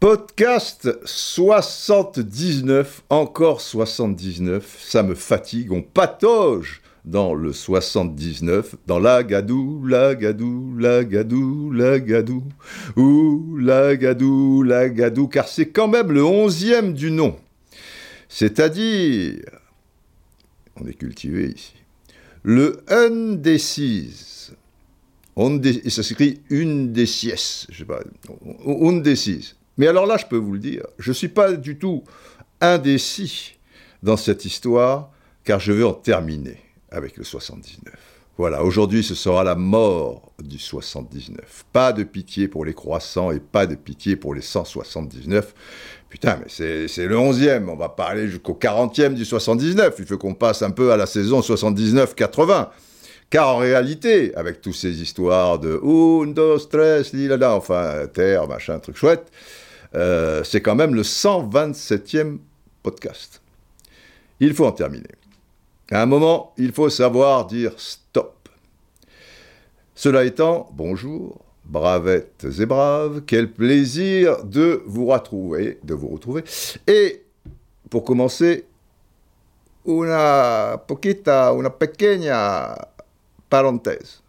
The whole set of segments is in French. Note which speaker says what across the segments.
Speaker 1: Podcast 79, encore 79, ça me fatigue, on patauge dans le 79, dans la gadou, la gadou, la gadou, la gadou, ou la gadou, la gadou, car c'est quand même le onzième du nom. C'est-à-dire, on est cultivé ici, le undécise. Ondé- ça s'écrit une je sais pas. Mais alors là, je peux vous le dire, je ne suis pas du tout indécis dans cette histoire, car je veux en terminer avec le 79. Voilà, aujourd'hui ce sera la mort du 79. Pas de pitié pour les croissants et pas de pitié pour les 179. Putain, mais c'est le 11e, on va pas aller jusqu'au 40e du 79. Il faut qu'on passe un peu à la saison 79-80. Car en réalité, avec toutes ces histoires de un, dos, tres, lilala, enfin, terre, machin, truc chouette, euh, c'est quand même le 127e podcast. Il faut en terminer. À un moment, il faut savoir dire stop. Cela étant, bonjour, bravettes et braves, quel plaisir de vous retrouver, de vous. Et pour commencer, una poquita, una pequeña parenthèse.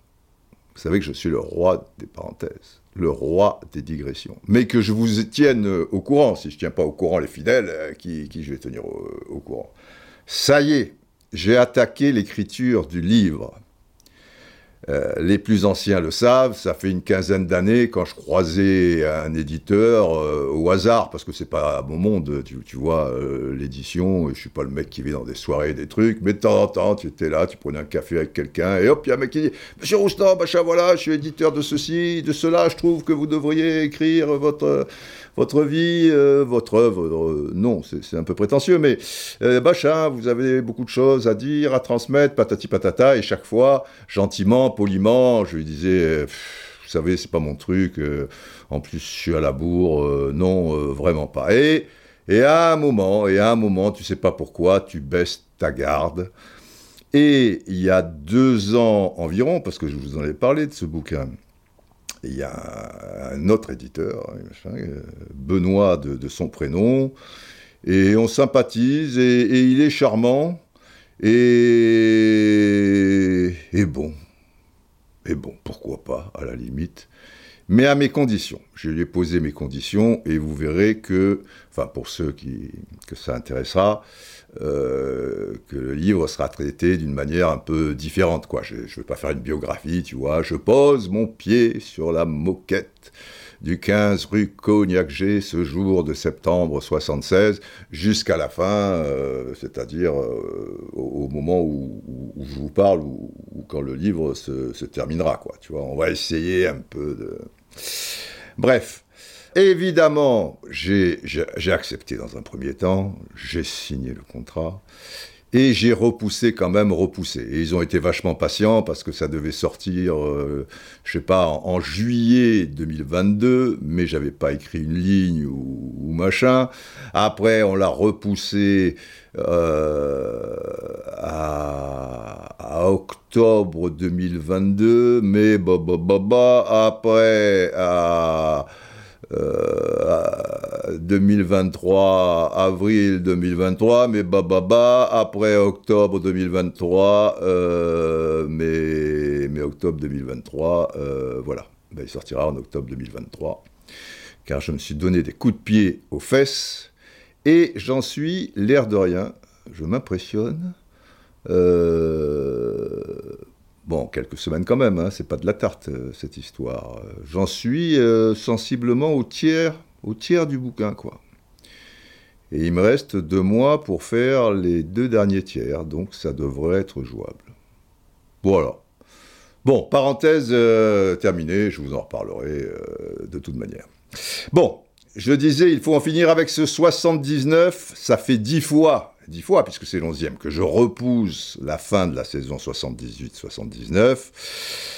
Speaker 1: Vous savez que je suis le roi des parenthèses, le roi des digressions. Mais que je vous tienne au courant, si je ne tiens pas au courant les fidèles, euh, qui, qui je vais tenir au courant. Ça y est, j'ai attaqué l'écriture du livre. Euh, les plus anciens le savent, ça fait une quinzaine d'années quand je croisais un éditeur euh, au hasard, parce que c'est pas mon monde, tu, vois, euh, l'édition, je suis pas le mec qui vit dans des soirées, des trucs, mais de temps en temps, tu étais là, tu prenais un café avec quelqu'un, et hop, il y a un mec qui dit Monsieur Roustan, machin, voilà, je suis éditeur de ceci, de cela, je trouve que vous devriez écrire votre, votre vie, votre œuvre. Non, c'est un peu prétentieux, mais euh, machin, vous avez beaucoup de choses à dire, à transmettre, patati patata, et chaque fois, gentiment, poliment, je lui disais, euh, vous savez, c'est pas mon truc, euh, en plus, je suis à la bourre, euh, non, vraiment pas. Et, et à un moment, et à un moment, tu sais pas pourquoi, tu baisses ta garde. Et il y a deux ans environ, parce que je vous en ai parlé de ce bouquin, il y a un autre éditeur, euh, Benoît de, son prénom, et on sympathise, et, il est charmant, et bon, et bon, pourquoi pas, à la limite, mais à mes conditions. Je lui ai posé mes conditions, et vous verrez que, enfin pour ceux qui, que ça intéressera, euh, que le livre sera traité d'une manière un peu différente. Quoi. Je ne veux pas faire une biographie, tu vois. Je pose mon pied sur la moquette du 15 rue Cognac-G ce jour de septembre 76 jusqu'à la fin, euh, c'est-à-dire euh, au, moment où, je vous parle ou, quand le livre se, terminera. Quoi, tu vois. On va essayer un peu de... Bref. Évidemment, j'ai accepté dans un premier temps, j'ai signé le contrat, et j'ai repoussé quand même, repoussé. Et ils ont été vachement patients parce que ça devait sortir, euh, je sais pas, en, en juillet 2022, mais j'avais pas écrit une ligne ou, machin. Après, on l'a repoussé euh, à, à octobre 2022, mais bah, bah, bah, bah, après à euh, à 2023, avril 2023, mais bah, après octobre 2023, euh, mais, mais octobre 2023, euh, voilà. Ben, il sortira en octobre 2023, car je me suis donné des coups de pied aux fesses, et j'en suis, l'air de rien, je m'impressionne. Bon, quelques semaines quand même, hein, c'est pas de la tarte euh, cette histoire. Euh, J'en suis euh, sensiblement au tiers, au tiers du bouquin, quoi. Et il me reste deux mois pour faire les deux derniers tiers, donc ça devrait être jouable. Voilà. Bon, parenthèse terminée, je vous en reparlerai de toute manière. Bon, je disais, il faut en finir avec ce 79, ça fait dix fois, dix fois, puisque c'est l'onzième, que je repousse la fin de la saison 78-79.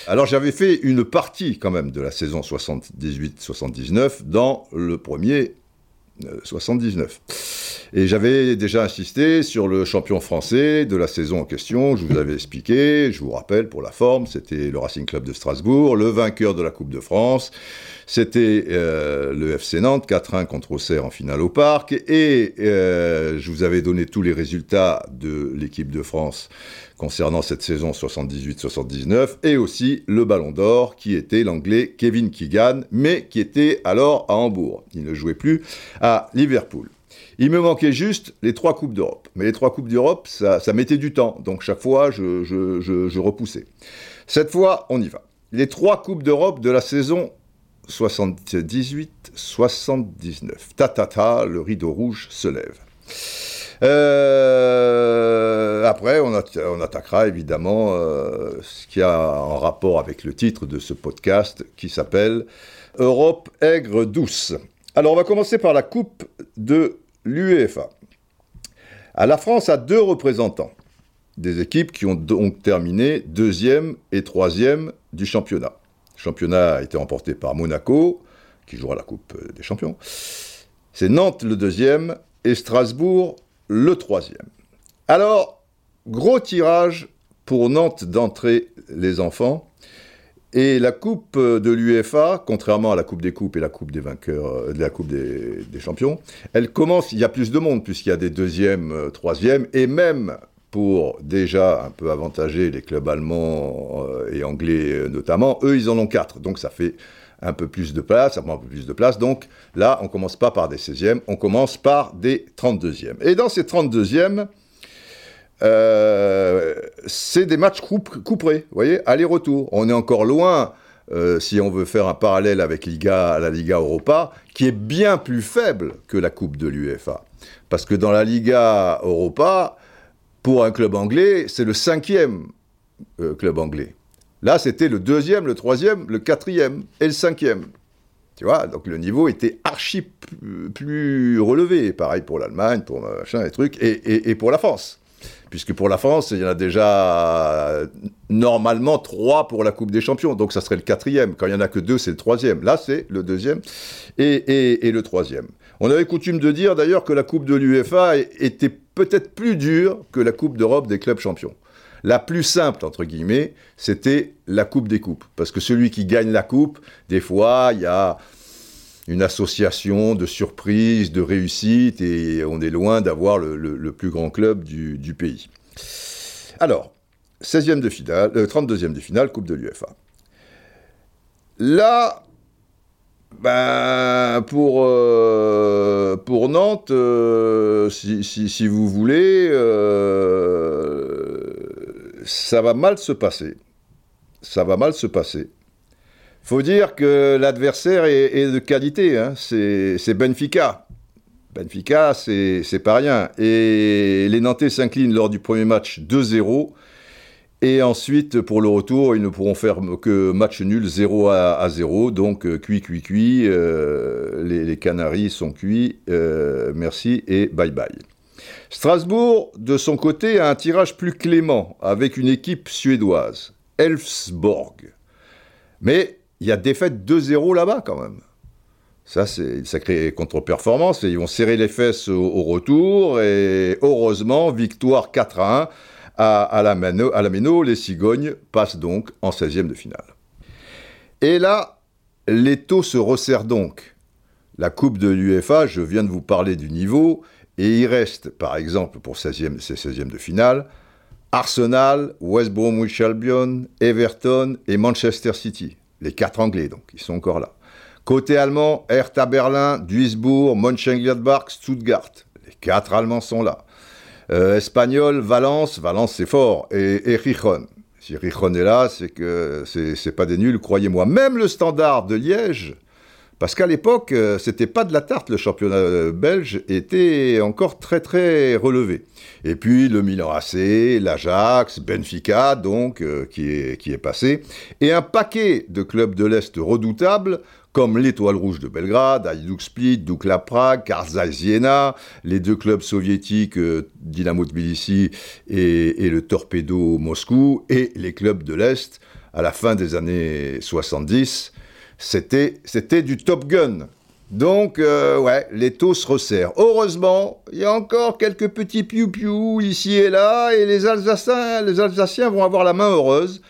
Speaker 1: Alors j'avais fait une partie quand même de la saison 78-79 dans le premier euh, 79. Et j'avais déjà insisté sur le champion français de la saison en question. Je vous avais expliqué, je vous rappelle pour la forme, c'était le Racing Club de Strasbourg, le vainqueur de la Coupe de France. C'était euh, le FC Nantes, 4-1 contre Auxerre en finale au Parc. Et euh, je vous avais donné tous les résultats de l'équipe de France concernant cette saison 78-79, et aussi le Ballon d'Or, qui était l'Anglais Kevin Keegan, mais qui était alors à Hambourg. Il ne jouait plus à Liverpool. Il me manquait juste les trois Coupes d'Europe. Mais les trois Coupes d'Europe, ça, mettait du temps. Donc chaque fois, je, je repoussais. Cette fois, on y va. Les trois Coupes d'Europe de la saison 78-79. Ta ta ta, le rideau rouge se lève. Euh, après, on, attaquera évidemment euh, ce qui a en rapport avec le titre de ce podcast qui s'appelle Europe aigre douce. Alors, on va commencer par la Coupe de l'UEFA. La France a deux représentants, des équipes qui ont donc terminé deuxième et troisième du championnat. Le championnat a été remporté par Monaco, qui jouera la Coupe des Champions. C'est Nantes le deuxième et Strasbourg le troisième. Alors, gros tirage pour Nantes d'entrer les enfants. Et la Coupe de l'UEFA, contrairement à la Coupe des Coupes et la Coupe des vainqueurs, euh, de la Coupe des, Champions, elle commence, il y a plus de monde puisqu'il y a des deuxièmes, euh, troisièmes, et même pour déjà un peu avantager les clubs allemands euh, et anglais notamment, eux ils en ont quatre, donc ça fait un peu plus de place, ça prend un peu plus de place. Donc là, on commence pas par des 16e, on commence par des 32e. Et dans ces 32e, euh, c'est des matchs couperés, vous voyez, aller-retour. On est encore loin, euh, si on veut faire un parallèle avec la Liga Europa, qui est bien plus faible que la Coupe de l'UEFA. Parce que dans la Liga Europa, pour un club anglais, c'est le cinquième euh, club anglais. Là, c'était le deuxième, le troisième, le quatrième et le cinquième. Tu vois, donc le niveau était archi plus relevé. Pareil pour l'Allemagne, pour machin et trucs, et, et, pour la France. Puisque pour la France, il y en a déjà normalement trois pour la Coupe des Champions, donc ça serait le quatrième. Quand il n'y en a que deux, c'est le troisième. Là, c'est le deuxième et le troisième. On avait coutume de dire d'ailleurs que la Coupe de l'UEFA était peut-être plus dure que la Coupe d'Europe des clubs champions. La plus simple, entre guillemets, c'était la coupe des coupes. Parce que celui qui gagne la coupe, des fois, il y a une association de surprises, de réussites, et on est loin d'avoir le, plus grand club du, pays. Alors, 16e de finale, 32e euh, de finale, Coupe de l'UFA. Là, ben, pour, euh, Nantes, euh, si, vous voulez, ça va mal se passer. Ça va mal se passer. Faut dire que l'adversaire est, de qualité. Hein. C'est Benfica. Benfica, c'est pas rien. Et les Nantais s'inclinent lors du premier match 2-0. Et ensuite, pour le retour, ils ne pourront faire que match nul 0 à, 0. Donc, euh, cuit, cuit, cuit. Euh, les, Canaries sont cuits. Euh, merci et bye bye. Strasbourg, de son côté, a un tirage plus clément avec une équipe suédoise, Elfsborg. Mais il y a défaite 2-0 là-bas quand même. Ça, c'est une sacrée contre-performance. Ils vont serrer les fesses au, retour. Et heureusement, victoire 4 1 à, la Méno, Les Cigognes passent donc en 16e de finale. Et là, l'étau se resserre donc. La Coupe de l'UEFA, je viens de vous parler du niveau, et il reste, par exemple, pour 16e, ces 16e de finale, Arsenal, West Bromwich Albion, Everton et Manchester City. Les quatre Anglais, donc, ils sont encore là. Côté allemand, Hertha Berlin, Duisbourg, Mönchengladbach, Stuttgart. Les quatre Allemands sont là. Euh, espagnol, Valence, Valence c'est fort, et, et Si Rijon est là, c'est que c'est pas des nuls, croyez-moi. Même le standard de Liège, parce qu'à l'époque, euh, c'était pas de la tarte, le championnat euh, belge était encore très très relevé. Et puis le Milan AC, l'Ajax, Benfica, donc, qui, est, qui est passé, et un paquet de clubs de l'Est redoutables, comme l'Étoile Rouge de Belgrade, Hajduk Split, Dukla Prague, Karzai Siena, les deux clubs soviétiques, Dynamo Tbilissi et, et le Torpedo Moscou, et les clubs de l'Est, à la fin des années 70, c'était, du Top Gun. Donc, euh, ouais, les taux se resserrent. Heureusement, il y a encore quelques petits piou-piou ici et là, et les Alsaciens, les Alsaciens vont avoir la main heureuse,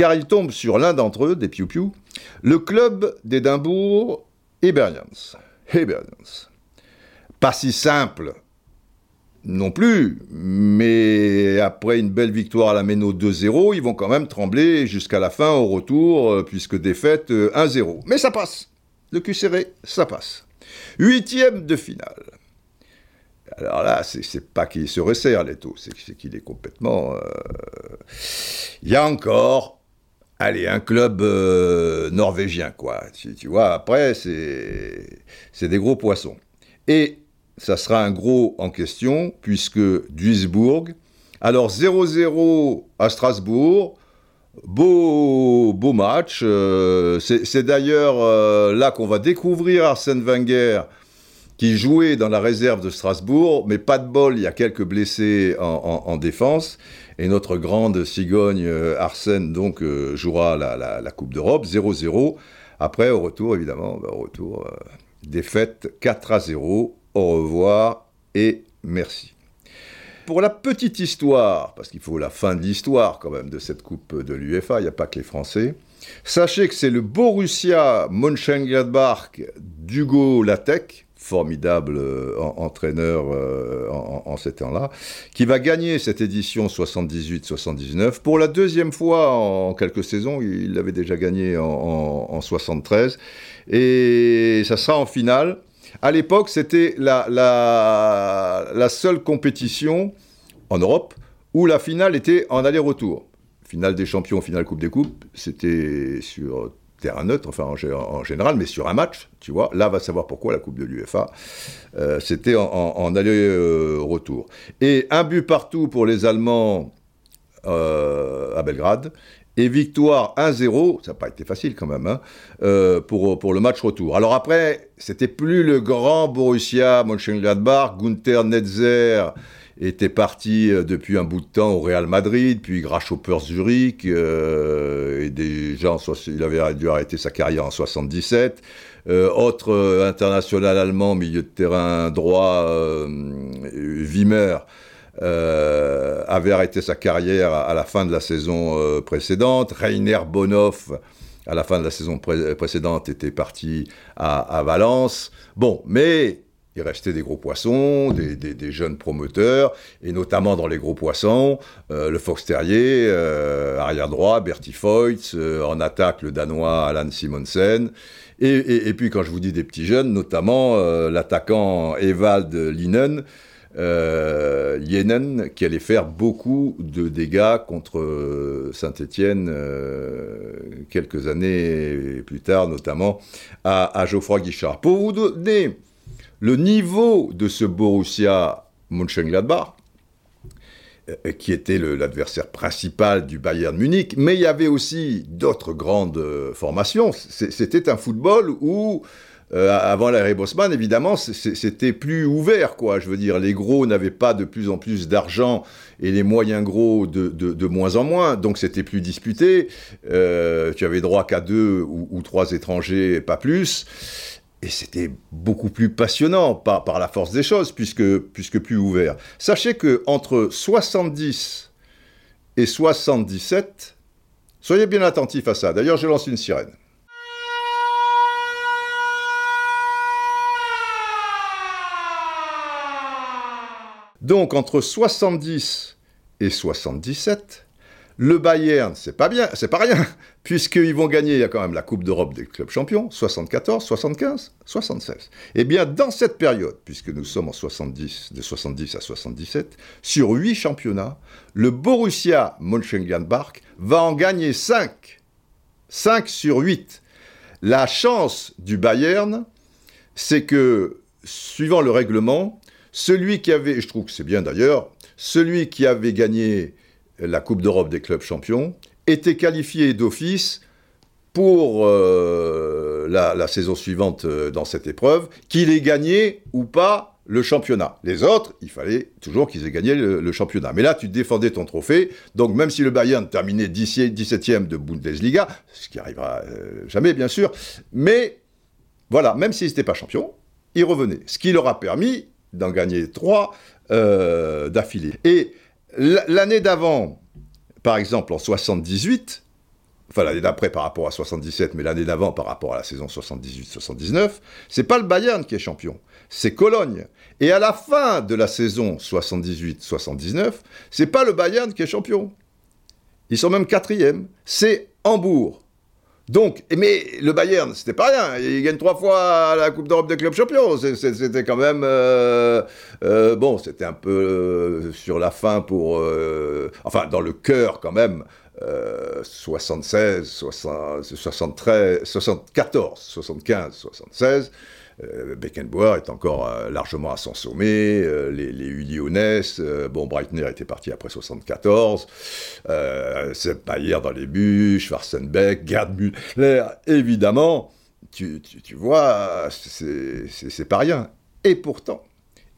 Speaker 1: car ils tombent sur l'un d'entre eux, des piou-piou, le club d'Édimbourg, Hibernians. Hibernians. Pas si simple non plus, mais après une belle victoire à la Méno 2-0, ils vont quand même trembler jusqu'à la fin au retour, euh, puisque défaite 1-0. Euh, mais ça passe. Le cul serré, ça passe. Huitième de finale. Alors là, c'est pas qu'il se resserre, Leto, c'est qu'il est complètement... Euh, il y a encore, allez, un club norvégien, quoi. Tu, vois, après, c'est des gros poissons. Et ça sera un gros en question, puisque Duisbourg, alors 0-0 à Strasbourg, beau, beau match, euh, c'est d'ailleurs euh, là qu'on va découvrir Arsène Wenger, qui jouait dans la réserve de Strasbourg, mais pas de bol, il y a quelques blessés en, défense, et notre grande cigogne euh, Arsène donc jouera la, Coupe d'Europe, 0-0, après au retour évidemment, bah, au retour, défaite 4 0 au revoir et merci. Pour la petite histoire, parce qu'il faut la fin de l'histoire quand même de cette Coupe de l'UEFA, il n'y a pas que les Français, sachez que c'est le Borussia Mönchengladbach d'Hugo Latec, formidable euh, entraîneur euh, en, ces temps-là, qui va gagner cette édition 78-79 pour la deuxième fois en, quelques saisons. Il l'avait déjà gagné en, en 73 et ça sera en finale à l'époque, c'était la, la, seule compétition en Europe où la finale était en aller-retour. Finale des champions, finale Coupe des Coupes, c'était sur terrain neutre, enfin en, général, mais sur un match, tu vois. Là, va savoir pourquoi la Coupe de l'UEFA, euh, c'était en, aller-retour. Et un but partout pour les Allemands euh, à Belgrade, et victoire 1-0, ça n'a pas été facile quand même, hein, euh, pour, pour le match retour. Alors après, c'était plus le grand Borussia Mönchengladbach, Gunther Netzer était parti euh, depuis un bout de temps au Real Madrid, puis Grasshopper Zurich, euh, et déjà il avait dû arrêter sa carrière en 77. autre international allemand, milieu de terrain droit, Wimmer, euh, avait arrêté sa carrière à, la fin de la saison euh, précédente. Rainer Bonhoff, à la fin de la saison précédente, était parti à, Valence. Bon, mais il restait des gros poissons, des, jeunes promoteurs, et notamment dans les gros poissons, euh, le Fox Terrier, arrière droit, Bertie Foyts, en attaque le Danois Alan Simonsen, et, puis quand je vous dis des petits jeunes, notamment l'attaquant Evald Linen, euh, qui allait faire beaucoup de dégâts contre euh, Saint-Étienne euh, quelques années plus tard, notamment à, Geoffroy Guichard. Pour vous donner le niveau de ce Borussia Mönchengladbach, euh, qui était l'adversaire principal du Bayern Munich, mais il y avait aussi d'autres grandes formations. C'était un football où euh, avant l'ère Bosman, évidemment, c'était plus ouvert, quoi. Je veux dire, les gros n'avaient pas de plus en plus d'argent et les moyens gros de, moins en moins, donc c'était plus disputé. Euh, tu avais droit qu'à deux ou, trois étrangers, pas plus. Et c'était beaucoup plus passionnant par, la force des choses, puisque, puisque plus ouvert. Sachez que entre 70 et 77, soyez bien attentifs à ça. D'ailleurs, je lance une sirène. Donc entre 70 et 77, le Bayern, c'est pas bien, c'est pas rien, puisqu'ils vont gagner, il y a quand même la Coupe d'Europe des clubs champions, 74, 75, 76. Et bien dans cette période, puisque nous sommes en 70, de 70 à 77, sur 8 championnats, le Borussia Mönchengladbach va en gagner 5. 5 sur 8. La chance du Bayern, c'est que, suivant le règlement, celui qui avait, je trouve que c'est bien d'ailleurs, celui qui avait gagné la Coupe d'Europe des clubs champions était qualifié d'office pour euh, la, saison suivante euh, dans cette épreuve, qu'il ait gagné ou pas le championnat. Les autres, il fallait toujours qu'ils aient gagné le, championnat. Mais là, tu défendais ton trophée, donc même si le Bayern terminait 17e de Bundesliga, ce qui arrivera euh, jamais bien sûr, mais Voilà, même s'ils n'étaient pas champions, ils revenaient. Ce qui leur a permis d'en gagner trois d'affilée. Et l'année d'avant, par exemple en 78, enfin l'année d'après par rapport à 77, mais l'année d'avant par rapport à la saison 78-79, c'est pas le Bayern qui est champion, c'est Cologne. Et à la fin de la saison 78-79, c'est pas le Bayern qui est champion. Ils sont même quatrième, c'est Hambourg. Donc, mais le Bayern, c'était pas rien. Il gagne trois fois la Coupe d'Europe des clubs champions. C'était quand même euh, euh, bon. C'était un peu euh, sur la fin pour, enfin, dans le cœur quand même. 76, 73, 74, 75, 76. Euh, Beckenbauer est encore euh, largement à son sommet, euh, les, les Lyonnais, bon, Breitner était parti après 74, c'est Bayer dans les buts, Schwarzenbeck, Gerd Müller, évidemment, tu, tu vois, c'est pas rien. Et pourtant,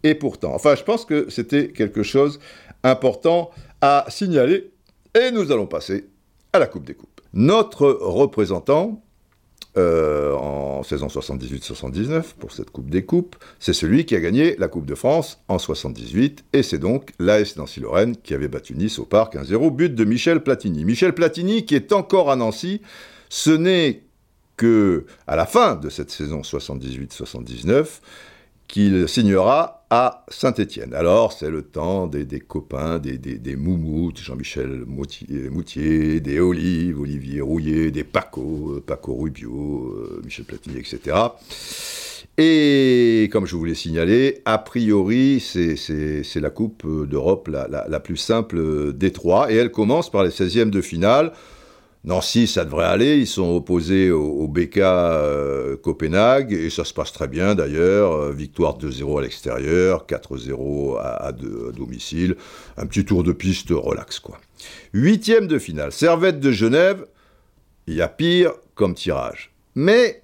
Speaker 1: et pourtant, enfin, je pense que c'était quelque chose important à signaler, et nous allons passer à la Coupe des Coupes. Notre représentant, euh, en saison 78-79 pour cette Coupe des Coupes. C'est celui qui a gagné la Coupe de France en 78 et c'est donc l'AS Nancy-Lorraine qui avait battu Nice au Parc 1-0, but de Michel Platini. Michel Platini qui est encore à Nancy, ce n'est que à la fin de cette saison 78-79 qu'il signera à Saint-Étienne. Alors, c'est le temps des, copains, des, des, moumoutes, Jean-Michel Moutier, des Olives, Olivier Rouillet, des Paco, euh, Paco Rubio, euh, Michel Platini, etc. Et comme je vous l'ai signalé, a priori, c'est la Coupe d'Europe la, plus simple des trois, et elle commence par les 16e de finale. Nancy, ça devrait aller. Ils sont opposés au, BK euh, Copenhague et ça se passe très bien d'ailleurs. Euh, victoire 2-0 à l'extérieur, 4-0 à, domicile. Un petit tour de piste relax quoi. Huitième de finale, Servette de Genève. Il y a pire comme tirage. Mais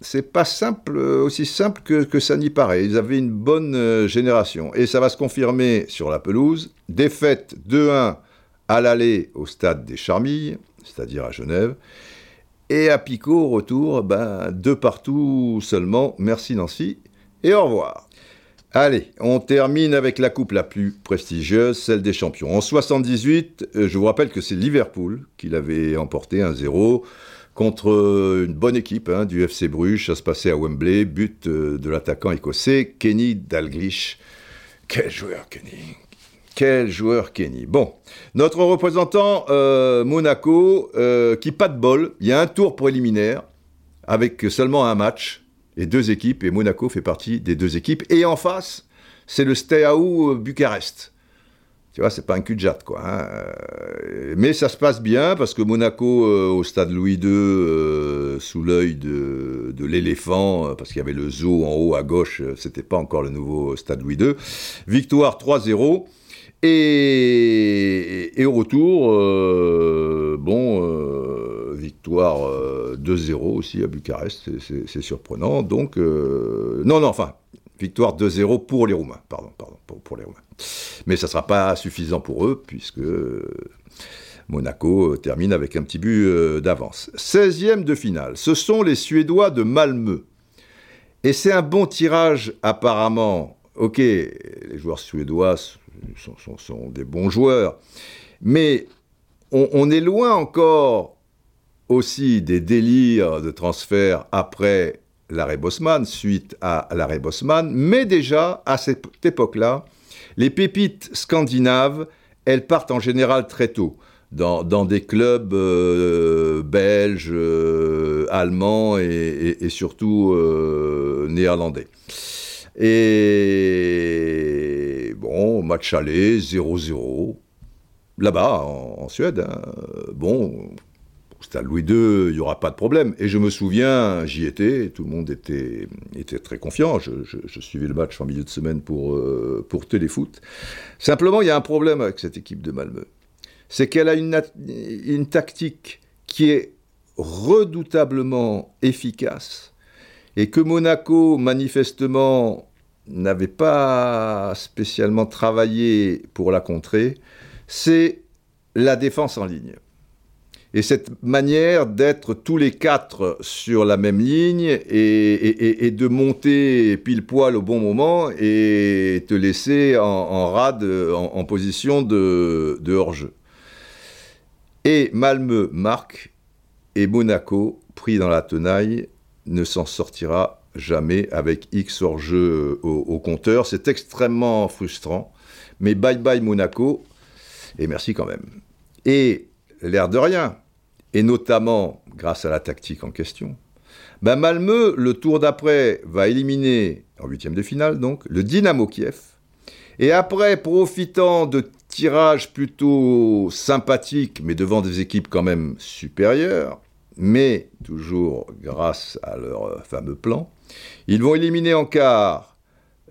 Speaker 1: c'est pas simple, aussi simple que, ça n'y paraît. Ils avaient une bonne euh, génération et ça va se confirmer sur la pelouse. Défaite 2-1 à l'aller au stade des Charmilles c'est-à-dire à Genève. Et à Picot, retour, ben, deux partout seulement. Merci Nancy, et au revoir. Allez, on termine avec la coupe la plus prestigieuse, celle des champions. En 78, euh, je vous rappelle que c'est Liverpool qui l'avait emporté 1-0 contre une bonne équipe hein, du FC Bruges. Ça se passait à Wembley, but euh, de l'attaquant écossais Kenny Dalglish. Quel joueur, Kenny quel joueur Kenny. Bon, notre représentant euh, Monaco, euh, qui pas de bol, il y a un tour préliminaire avec seulement un match et deux équipes, et Monaco fait partie des deux équipes. Et en face, c'est le Steaua Bucarest. Tu vois, c'est pas un cul de jatte, quoi. Hein. Mais ça se passe bien parce que Monaco, euh, au stade Louis II, sous l'œil de, de l'éléphant, parce qu'il y avait le zoo en haut à gauche, c'était pas encore le nouveau stade Louis II. Victoire 3-0. Et, au retour, euh, bon, euh, victoire 2-0 euh, aussi à Bucarest, c'est surprenant. Donc, non, non, enfin, victoire 2-0 pour les Roumains, pardon, pardon, pour, les Roumains. Mais ça ne sera pas suffisant pour eux, puisque Monaco termine avec un petit but d'avance. 16e de finale, ce sont les Suédois de Malmö. Et c'est un bon tirage apparemment. Ok, les joueurs suédois sont, des bons joueurs. Mais on, est loin encore aussi des délires de transfert après l'arrêt Bosman, suite à l'arrêt Bosman, mais déjà à cette époque-là, les pépites scandinaves, elles partent en général très tôt. Dans, des clubs euh, belges, euh, allemands et, surtout euh, néerlandais. Et bon, match aller, 0-0. Là-bas, en, Suède, hein. bon, à Louis II, il n'y aura pas de problème. Et je me souviens, j'y étais, tout le monde était, était très confiant. Je, suivais le match en milieu de semaine pour, euh, pour Téléfoot. Simplement, il y a un problème avec cette équipe de Malmö. C'est qu'elle a une, une tactique qui est redoutablement efficace et que Monaco, manifestement, n'avait pas spécialement travaillé pour la contrer, c'est la défense en ligne. Et cette manière d'être tous les quatre sur la même ligne et, de monter pile poil au bon moment et te laisser en, rade, en, position de, hors-jeu. Et Malmö marque et Monaco, pris dans la tenaille, ne s'en sortira jamais avec X hors-jeu au, au compteur. C'est extrêmement frustrant. Mais bye bye Monaco, et merci quand même. Et l'air de rien, et notamment grâce à la tactique en question, ben Malmö, le tour d'après, va éliminer, en huitième de finale donc, le Dynamo Kiev. Et après, profitant de tirages plutôt sympathiques, mais devant des équipes quand même supérieures, mais toujours grâce à leur fameux plan, ils vont éliminer en quart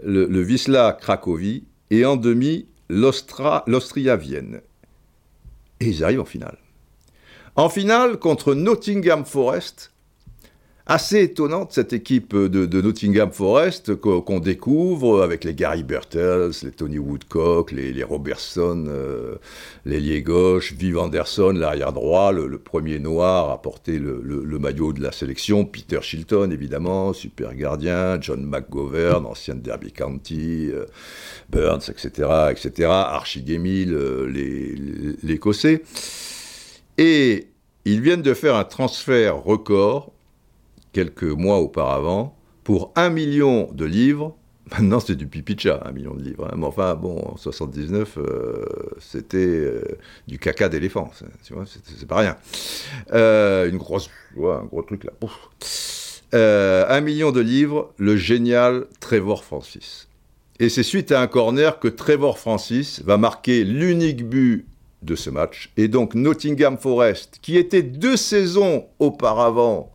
Speaker 1: le, le Wisla Cracovie et en demi l'Austria-Vienne. Et ils arrivent en finale. En finale, contre Nottingham Forest, assez étonnante cette équipe de, Nottingham Forest qu'on découvre avec les Gary Bertels, les Tony Woodcock, les, Robertson, euh, l'ailier gauche, Viv Anderson, l'arrière droit, le, premier noir à porter le, maillot de la sélection, Peter Shilton évidemment, super gardien, John McGovern, ancien de Derby County, euh, Burns, etc., etc., Archie Gemmill, euh, l'Écossais. Et ils viennent de faire un transfert record quelques mois auparavant pour un million de livres. Maintenant, c'est du pipicha, un million de livres. Hein. Mais enfin, bon, en 79, euh, c'était euh, du caca d'éléphant. C'est pas rien. Euh, une grosse, un gros truc là. un million de livres, le génial Trevor Francis. Et c'est suite à un corner que Trevor Francis va marquer l'unique but de ce match. Et donc Nottingham Forest, qui était deux saisons auparavant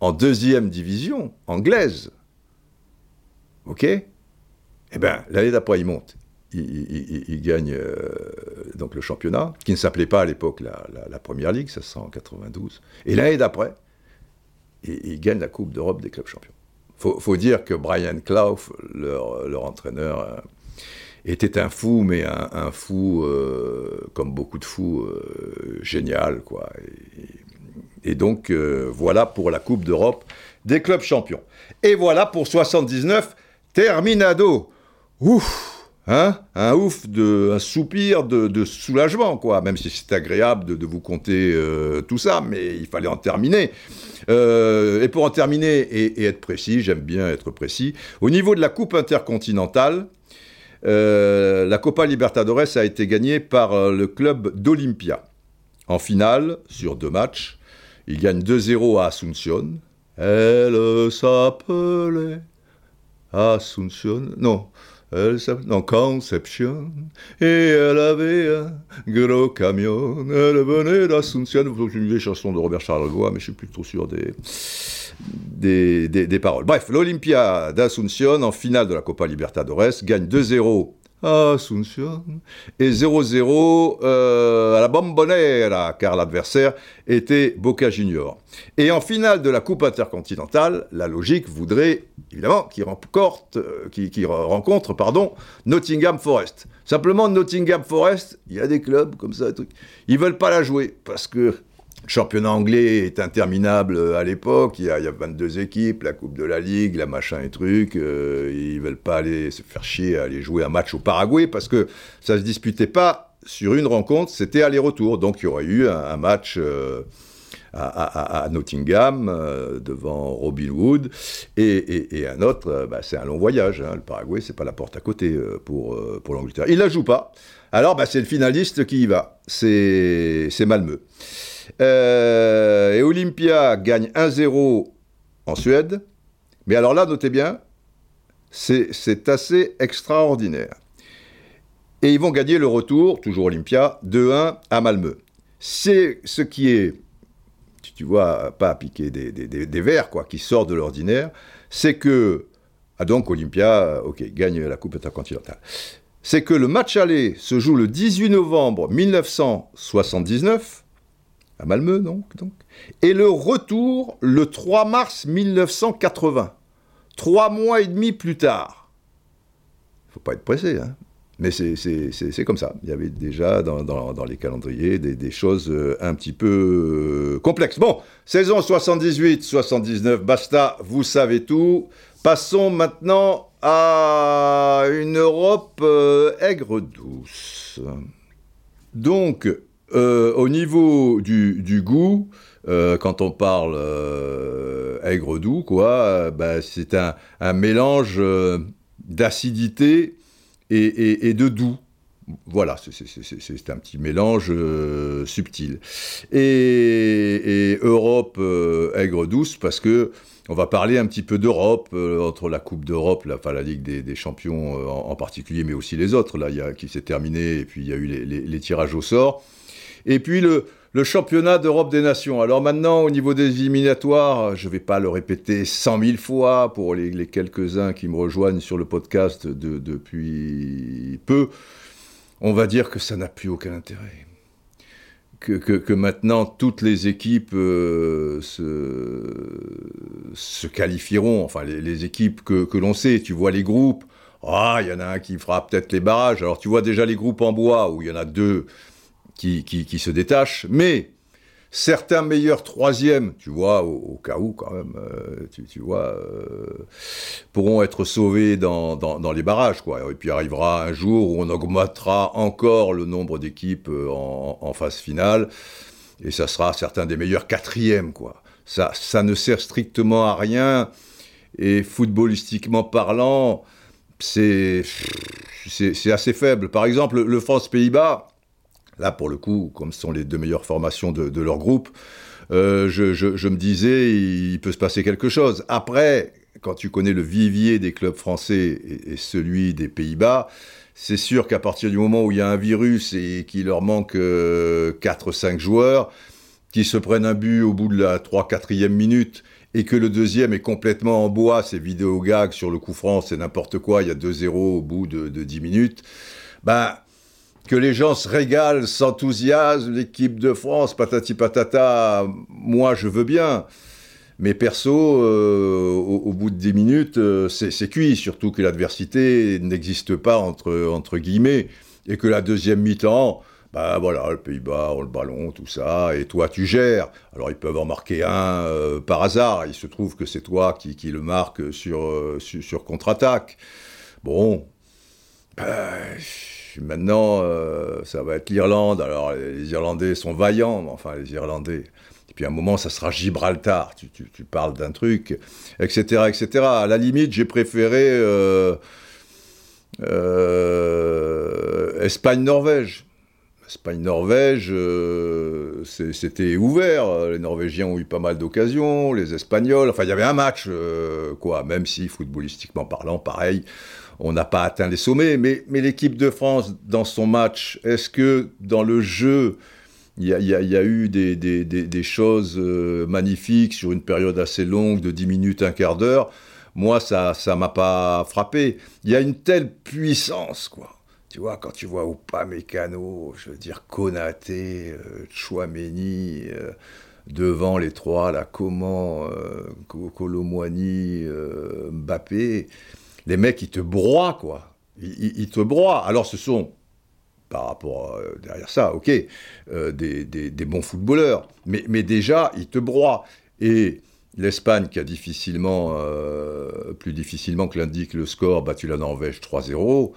Speaker 1: en deuxième division anglaise, ok? Eh bien, l'année d'après, il monte. Il, gagne euh, donc le championnat, qui ne s'appelait pas à l'époque la, Première Ligue, ça en 92. Et l'année d'après, il, gagne la Coupe d'Europe des clubs champions. Il faut, dire que Brian Clough, leur, entraîneur, euh, était un fou, mais un, fou, euh, comme beaucoup de fous, génial, quoi. Donc, euh, voilà pour la Coupe d'Europe des clubs champions. Et voilà pour 79, terminado. Ouf Hein un ouf, de, un soupir de, soulagement, quoi. Même si c'est agréable de, vous compter euh, tout ça, mais il fallait en terminer. Euh, et pour en terminer et, être précis, j'aime bien être précis. Au niveau de la Coupe intercontinentale, la Copa Libertadores a été gagnée par le club d'Olympia. En finale, sur deux matchs, il gagne 2-0 à Asunción. Elle s'appelait Asunción. Non, elle s'appelait. Non, Conception. Et elle avait un gros camion. Elle venait d'Asunción. C'est une vieille chanson de Robert Charlevoix, mais je suis plus trop sûr des. Des, des, paroles. Bref, l'Olympia d'Asunción, en finale de la Copa Libertadores, gagne 2-0 Asunción. Et 0-0 euh, à la Bombonera, car l'adversaire était Boca Junior. Et en finale de la Coupe intercontinentale, la logique voudrait évidemment qu'il rencontre, euh, pardon, Nottingham Forest. Simplement, Nottingham Forest, il y a des clubs comme ça, ils veulent pas la jouer parce que le championnat anglais est interminable euh, à l'époque, il, y, a 22 équipes, la Coupe de la Ligue, la machin et truc, euh, ils veulent pas aller se faire chier à aller jouer un match au Paraguay parce que ça se disputait pas sur une rencontre, c'était aller-retour. Donc il y aurait eu un, match euh, à, Nottingham devant Robin Wood et, un autre, bah, c'est un long voyage. Hein. le Paraguay, c'est pas la porte à côté pour, pour l'Angleterre. Il la joue pas. Alors bah, c'est le finaliste qui y va, c'est Malmeux. Euh, et Olympia gagne 1-0 en Suède. Mais alors là, notez bien, c'est assez extraordinaire. Et ils vont gagner le retour, toujours Olympia, 2-1 à Malmö. C'est ce qui est, tu vois, pas à piquer des, des, verres, quoi, qui sort de l'ordinaire, c'est que, ah donc Olympia, ok, gagne la Coupe intercontinentale. C'est que le match aller se joue le 18 novembre 1979, à Malmö donc, donc, et le retour le 3 mars 1980, trois mois et demi plus tard. Il faut pas être pressé, hein Mais c'est comme ça. Il y avait déjà dans, les calendriers des, choses euh, un petit peu euh, complexes. Bon, saison 78-79, basta, vous savez tout. Passons maintenant à une Europe euh, aigre douce. Donc, au niveau du, goût, quand on parle aigre doux, quoi, bah, c'est un, mélange d'acidité et, de doux. Voilà, c'est un petit mélange euh, subtil. Et, Europe euh, aigre douce parce que on va parler un petit peu d'Europe euh, entre la Coupe d'Europe, la, Ligue des, Champions en, particulier, mais aussi les autres là, qui s'est terminé et puis il y a eu les tirages au sort. Et puis le, le championnat d'Europe des nations. Alors maintenant, au niveau des éliminatoires, je ne vais pas le répéter cent mille fois pour les, quelques-uns qui me rejoignent sur le podcast depuis peu. On va dire que ça n'a plus aucun intérêt. Que, maintenant toutes les équipes euh, se, qualifieront, enfin les, équipes que, l'on sait, tu vois les groupes, ah, il y en a un qui fera peut-être les barrages, alors tu vois déjà les groupes en bois où il y en a deux qui, se détachent, mais certains meilleurs troisièmes, tu vois, au, cas où quand même, euh, tu, vois, euh, pourront être sauvés dans, les barrages, quoi. Et puis arrivera un jour où on augmentera encore le nombre d'équipes euh, en, phase finale, et ça sera certains des meilleurs quatrièmes, quoi. Ça, ça ne sert strictement à rien, et footballistiquement parlant, c'est assez faible. Par exemple, le France-Pays-Bas, Là, pour le coup, comme ce sont les deux meilleures formations de, leur groupe, euh, je, me disais, il peut se passer quelque chose. Après, quand tu connais le vivier des clubs français et, celui des Pays-Bas, c'est sûr qu'à partir du moment où il y a un virus et qu'il leur manque 4 euh, 4-5 joueurs, qui se prennent un but au bout de la 3-4e minute, et que le deuxième est complètement en bois, c'est vidéo gag sur le coup franc, c'est n'importe quoi, il y a 2-0 au bout de, de 10 minutes, ben que les gens se régalent, s'enthousiasment, l'équipe de France, patati patata, moi je veux bien. Mais perso, euh, au, bout de 10 minutes, euh, c'est cuit, surtout que l'adversité n'existe pas entre, guillemets, et que la deuxième mi-temps, bah voilà, le Pays-Bas, le ballon, tout ça, et toi tu gères. Alors ils peuvent en marquer un euh, par hasard, il se trouve que c'est toi qui, le marque sur contre-attaque. Bon, bah, maintenant, euh, ça va être l'Irlande. Alors, les Irlandais sont vaillants, enfin, les Irlandais. Et puis, à un moment, ça sera Gibraltar. Tu, parles d'un truc, etc., etc. À la limite, j'ai préféré euh, euh, Espagne-Norvège. Espagne-Norvège, c'était ouvert. Les Norvégiens ont eu pas mal d'occasions, les Espagnols. Enfin, il y avait un match, quoi, même si, footballistiquement parlant, pareil on n'a pas atteint les sommets, mais, l'équipe de France, dans son match, est-ce que dans le jeu, il y, a, eu des, choses euh, magnifiques sur une période assez longue, de 10 minutes, un quart d'heure? Moi, ça ne m'a pas frappé. Il y a une telle puissance, quoi. Tu vois, quand tu vois Upamecano, je veux dire Konaté, euh, Chouameni, euh, devant les trois, là, comment, euh, Mbappé les mecs, ils te broient, quoi. Ils, te broient. Alors, ce sont, par rapport euh, derrière ça, ok, euh, des, bons footballeurs. Mais, déjà, ils te broient. Et l'Espagne, qui a difficilement, euh, plus difficilement que l'indique le score, battu la Norvège 3-0,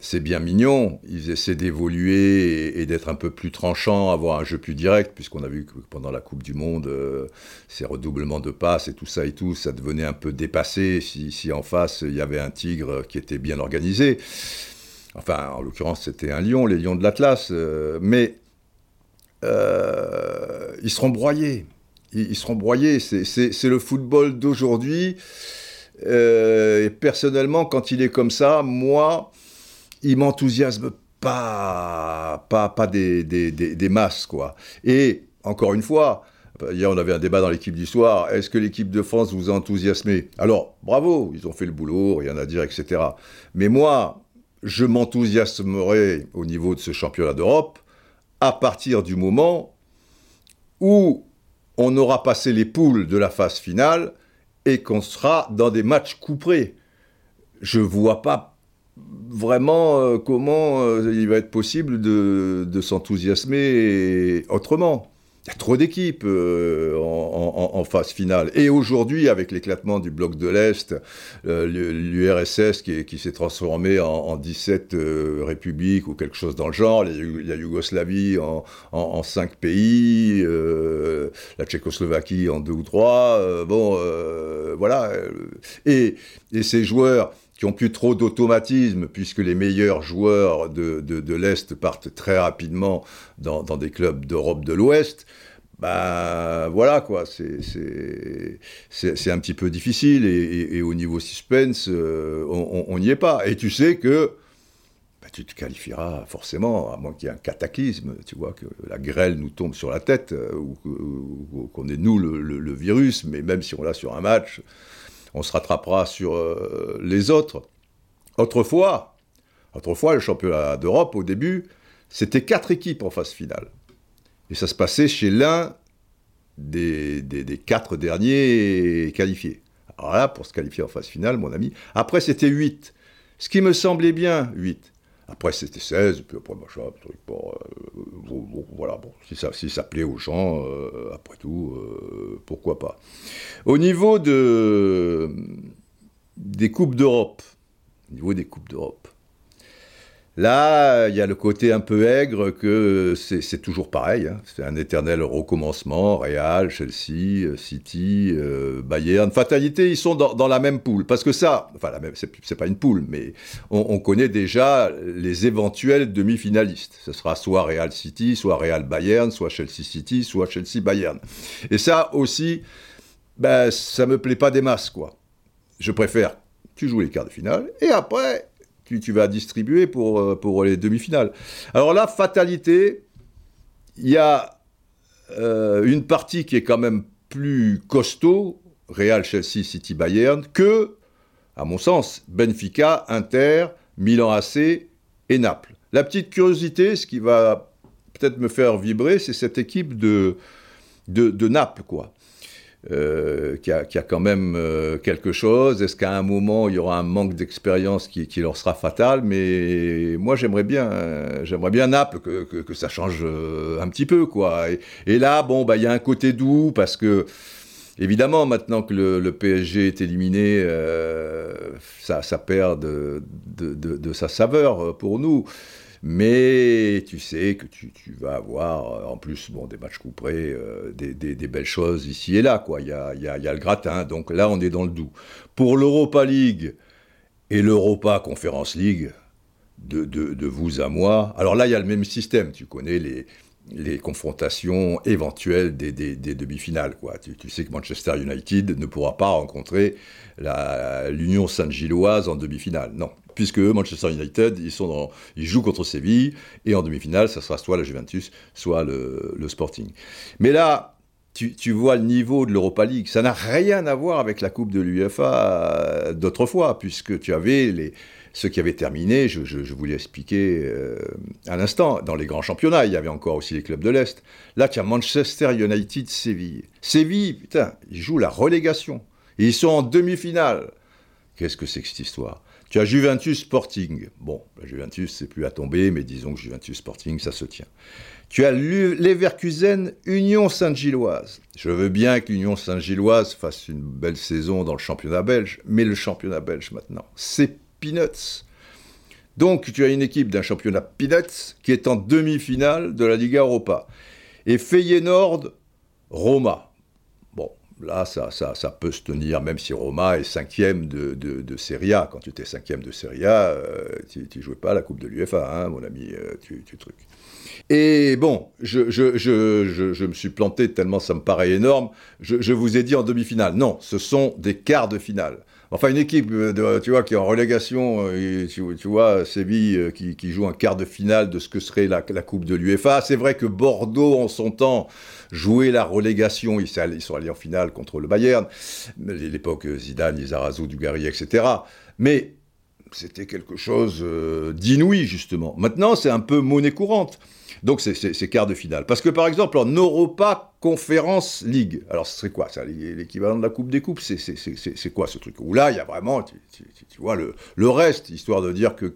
Speaker 1: c'est bien mignon, ils essaient d'évoluer et, d'être un peu plus tranchants, avoir un jeu plus direct, puisqu'on a vu que pendant la Coupe du Monde, euh, ces redoublements de passes et tout ça et tout, ça devenait un peu dépassé si, en face il y avait un tigre qui était bien organisé. Enfin, en l'occurrence, c'était un lion, les lions de l'Atlas, euh, mais euh, ils seront broyés. Ils, seront broyés. C'est le football d'aujourd'hui. et personnellement, quand il est comme ça, moi, il m'enthousiasme pas, pas, pas des, des, des, masses, quoi. Et, encore une fois, hier on avait un débat dans l'équipe du soir, est-ce que l'équipe de France vous a enthousiasmé? Alors, bravo, ils ont fait le boulot, rien à dire, etc. Mais moi, je m'enthousiasmerai au niveau de ce championnat d'Europe à partir du moment où on aura passé les poules de la phase finale et qu'on sera dans des matchs couperés. Je vois pas vraiment comment il va être possible de, de s'enthousiasmer autrement. Il y a trop d'équipes euh, en, phase finale. Et aujourd'hui, avec l'éclatement du bloc de l'Est, euh, l'URSS qui, s'est transformé en, 17 euh, républiques ou quelque chose dans le genre, la Yougoslavie en, 5 pays, la Tchécoslovaquie en 2 ou 3, bon, voilà. Et, et ces joueurs qui ont plus trop d'automatisme, puisque les meilleurs joueurs de, de, l'Est partent très rapidement dans, des clubs d'Europe de l'Ouest, bah voilà quoi, c'est un petit peu difficile, et, et, au niveau suspense, euh, on n'y est pas. Et tu sais que bah, tu te qualifieras forcément, à moins qu'il y ait un cataclysme, tu vois, que la grêle nous tombe sur la tête, euh, ou, qu'on ait nous le, le, virus, mais même si on l'a sur un match, on se rattrapera sur euh, les autres. Autrefois, autrefois, le championnat d'Europe, au début, c'était quatre équipes en phase finale. Et ça se passait chez l'un des, des, quatre derniers qualifiés. Alors là, pour se qualifier en phase finale, mon ami. Après, c'était huit. Ce qui me semblait bien, huit. Après, c'était 16, puis après, machin, truc, bon, euh, voilà, bon, si ça, si ça plaît aux gens, euh, après tout, pourquoi pas. Au niveau de, des Coupes d'Europe, au niveau des Coupes d'Europe, Là, il y a le côté un peu aigre que c'est toujours pareil. Hein. C'est un éternel recommencement. Real, Chelsea, City, euh, Bayern. Fatalité, ils sont dans, la même poule. Parce que ça, enfin, c'est pas une poule, mais on, connaît déjà les éventuels demi-finalistes. Ce sera soit Real City, soit Real Bayern, soit Chelsea City, soit Chelsea Bayern. Et ça aussi, ben, ça me plaît pas des masses, quoi. Je préfère tu joues les quarts de finale, et après, tu, vas distribuer pour, euh, pour les demi-finales. Alors là, fatalité, il y a euh, une partie qui est quand même plus costaud, Real, Chelsea, City, Bayern, que, à mon sens, Benfica, Inter, Milan AC et Naples. La petite curiosité, ce qui va peut-être me faire vibrer, c'est cette équipe de, de, de Naples, quoi. Euh, qui, a, quand même euh, quelque chose Est-ce qu'à un moment, il y aura un manque d'expérience qui, leur sera fatal? Mais moi, j'aimerais bien, j'aimerais bien Naples, que, ça change euh, un petit peu, quoi. Et, là, bon, bah, il y a un côté doux, parce que, évidemment, maintenant que le, PSG est éliminé, ça, ça, perd de, de, sa saveur pour nous. Mais tu sais que tu, vas avoir, euh, en plus, bon, des matchs couperés, euh, des, belles choses ici et là, quoi. Il y a, le gratin, donc là, on est dans le doux. Pour l'Europa League et l'Europa Conference League, de, vous à moi, alors là, il y a le même système, tu connais les, les confrontations éventuelles des, demi-finales. Quoi. Tu, sais que Manchester United ne pourra pas rencontrer l'Union Saint-Gilloise en demi-finale. Non, puisque Manchester United, ils, sont ils jouent contre Séville, et en demi-finale, ça sera soit la Juventus, soit le, Sporting. Mais là, tu, vois le niveau de l'Europa League, ça n'a rien à voir avec la Coupe de l'UEFA d'autrefois, puisque tu avais les, ceux qui avaient terminé, je, vous l'ai expliqué euh, à l'instant, dans les grands championnats, il y avait encore aussi les clubs de l'Est. Là, tu as Manchester United, Séville. Séville, putain, ils jouent la relégation. Ils sont en demi-finale. Qu'est-ce que c'est que cette histoire? Tu as Juventus Sporting. Bon, la Juventus, c'est plus à tomber, mais disons que Juventus Sporting, ça se tient. Tu as Leverkusen Union Saint-Gilloise. Je veux bien que l'Union Saint-Gilloise fasse une belle saison dans le championnat belge, mais le championnat belge maintenant, c'est peanuts. Donc tu as une équipe d'un championnat peanuts qui est en demi-finale de la Liga Europa. Et Feyenoord, Roma là, ça, ça, ça, peut se tenir, même si Roma est cinquième de, de, Serie A. Quand tu étais cinquième de Serie A, euh, tu ne jouais pas la Coupe de l'UEFA, hein, mon ami, euh, tu, tu truc. Et bon, je, je, je, je, me suis planté tellement ça me paraît énorme. Je, vous ai dit en demi-finale. Non, ce sont des quarts de finale. Enfin, une équipe, de, tu vois, qui est en relégation, euh, tu, tu, vois, Séville qui, qui, joue un quart de finale de ce que serait la, Coupe de l'UEFA. C'est vrai que Bordeaux, en son temps, jouer la relégation. Ils, sont allés en finale contre le Bayern, l'époque Zidane, Lizarazu, Dugarry, etc. Mais c'était quelque chose euh, d'inouï, justement. Maintenant, c'est un peu monnaie courante. Donc, c'est quart de finale. Parce que, par exemple, en Europa Conference League, alors ce serait quoi? Ça L'équivalent de la Coupe des Coupes, c'est quoi ce truc? Où là, il y a vraiment, tu, vois, le, le, reste, histoire de dire que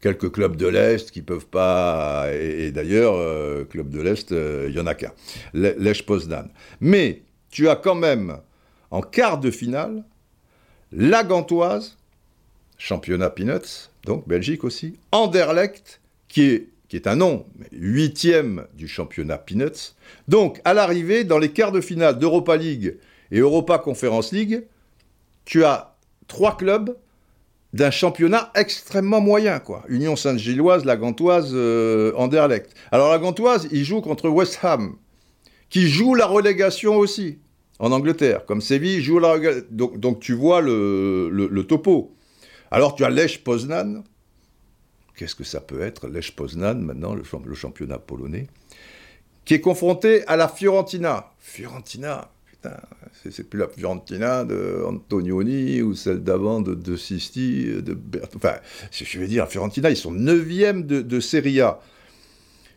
Speaker 1: quelques clubs de l'Est qui peuvent pas... Et, d'ailleurs, euh, club de l'Est, euh, il y en a qu'un. Lech Poznan. Mais, tu as quand même, en quart de finale, la Gantoise, championnat Peanuts, donc Belgique aussi, Anderlecht, qui est, qui est un nom, huitième du championnat Peanuts. Donc, à l'arrivée, dans les quarts de finale d'Europa League et Europa Conference League, tu as trois clubs d'un championnat extrêmement moyen, quoi. Union Sainte-Gilloise, la Gantoise, euh, Anderlecht. Alors la Gantoise, il joue contre West Ham, qui joue la relégation aussi en Angleterre, comme Séville joue la donc, donc tu vois le, topo. Alors tu as Lech Poznan. Qu'est-ce que ça peut être, Lech Poznan, maintenant, le, championnat polonais, qui est confronté à la Fiorentina. Fiorentina, putain, c'est plus la Fiorentina de Antonioni ou celle d'avant de, de Sisti, de Enfin, je veux dire, Fiorentina, ils sont 9e de, Serie A.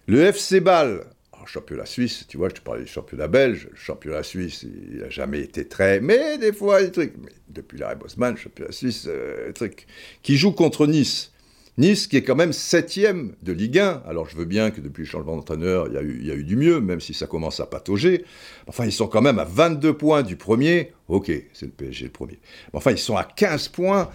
Speaker 1: Le FC Bâle, championnat suisse, tu vois, je te parlais du championnat belge, le championnat suisse, il n'a jamais été très. Mais des fois, des trucs. Mais depuis l'arrêt Bosman, championnat suisse, euh, truc. Qui joue contre Nice. Nice, qui est quand même septième de Ligue 1. Alors, je veux bien que depuis le changement d'entraîneur, il y, a eu, du mieux, même si ça commence à patauger. Enfin, ils sont quand même à 22 points du premier. Ok, c'est le PSG le premier. Enfin, ils sont à 15 points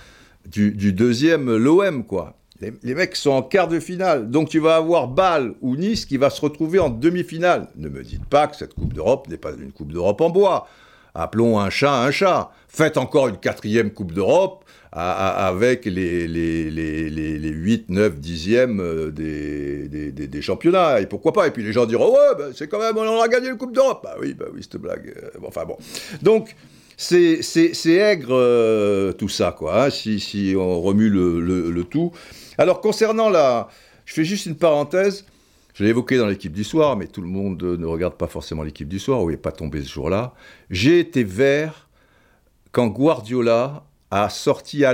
Speaker 1: du, du deuxième, l'OM, quoi. Les, mecs sont en quart de finale. Donc tu vas avoir Bâle ou Nice qui va se retrouver en demi-finale. Ne me dites pas que cette Coupe d'Europe n'est pas une Coupe d'Europe en bois. Appelons un chat un chat. Faites encore une quatrième Coupe d'Europe avec les, les, les, 8, 9, 10e des, des, championnats. Et pourquoi pas? Et puis les gens diront Ouais, bah, c'est quand même, on a gagné une Coupe d'Europe. Bah oui, bah oui, cette blague. Euh, enfin bon. Donc c'est aigre euh, tout ça, quoi, hein, si, si, on remue le, le tout. Alors, concernant la. Je fais juste une parenthèse. Je l'ai évoqué dans l'équipe du soir, mais tout le monde ne regarde pas forcément l'équipe du soir, où il n'est pas tombé ce jour-là. J'ai été vert quand Guardiola a sorti à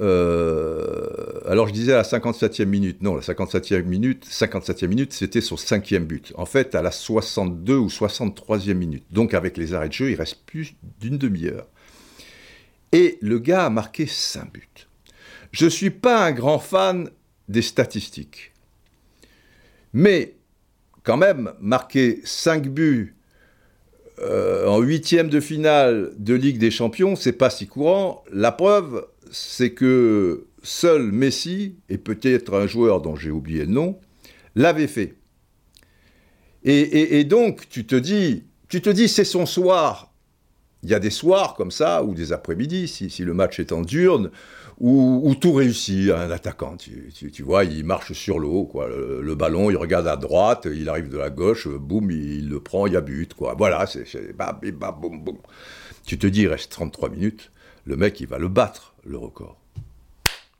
Speaker 1: euh, alors je disais à la 57e minute, non, la 57e minute, 57e minute, c'était son cinquième but. En fait, à la 62 ou 63e minute. Donc avec les arrêts de jeu, il reste plus d'une demi-heure. Et le gars a marqué 5 buts. Je ne suis pas un grand fan des statistiques. Mais quand même, marquer 5 buts euh, en huitième de finale de Ligue des Champions, c'est pas si courant. La preuve, c'est que seul Messi, et peut-être un joueur dont j'ai oublié le nom, l'avait fait. Et, donc, tu te dis, tu te dis, c'est son soir. Il y a des soirs comme ça, ou des après-midi, si, si, le match est en diurne, où, tout réussit, un attaquant. Tu, vois, il marche sur l'eau, quoi. Le, ballon, il regarde à droite, il arrive de la gauche, boum, il, le prend, il y a but, quoi. Voilà, c'est bam, bam, boum, boum. Tu te dis, il reste 33 minutes, le mec, il va le battre, le record.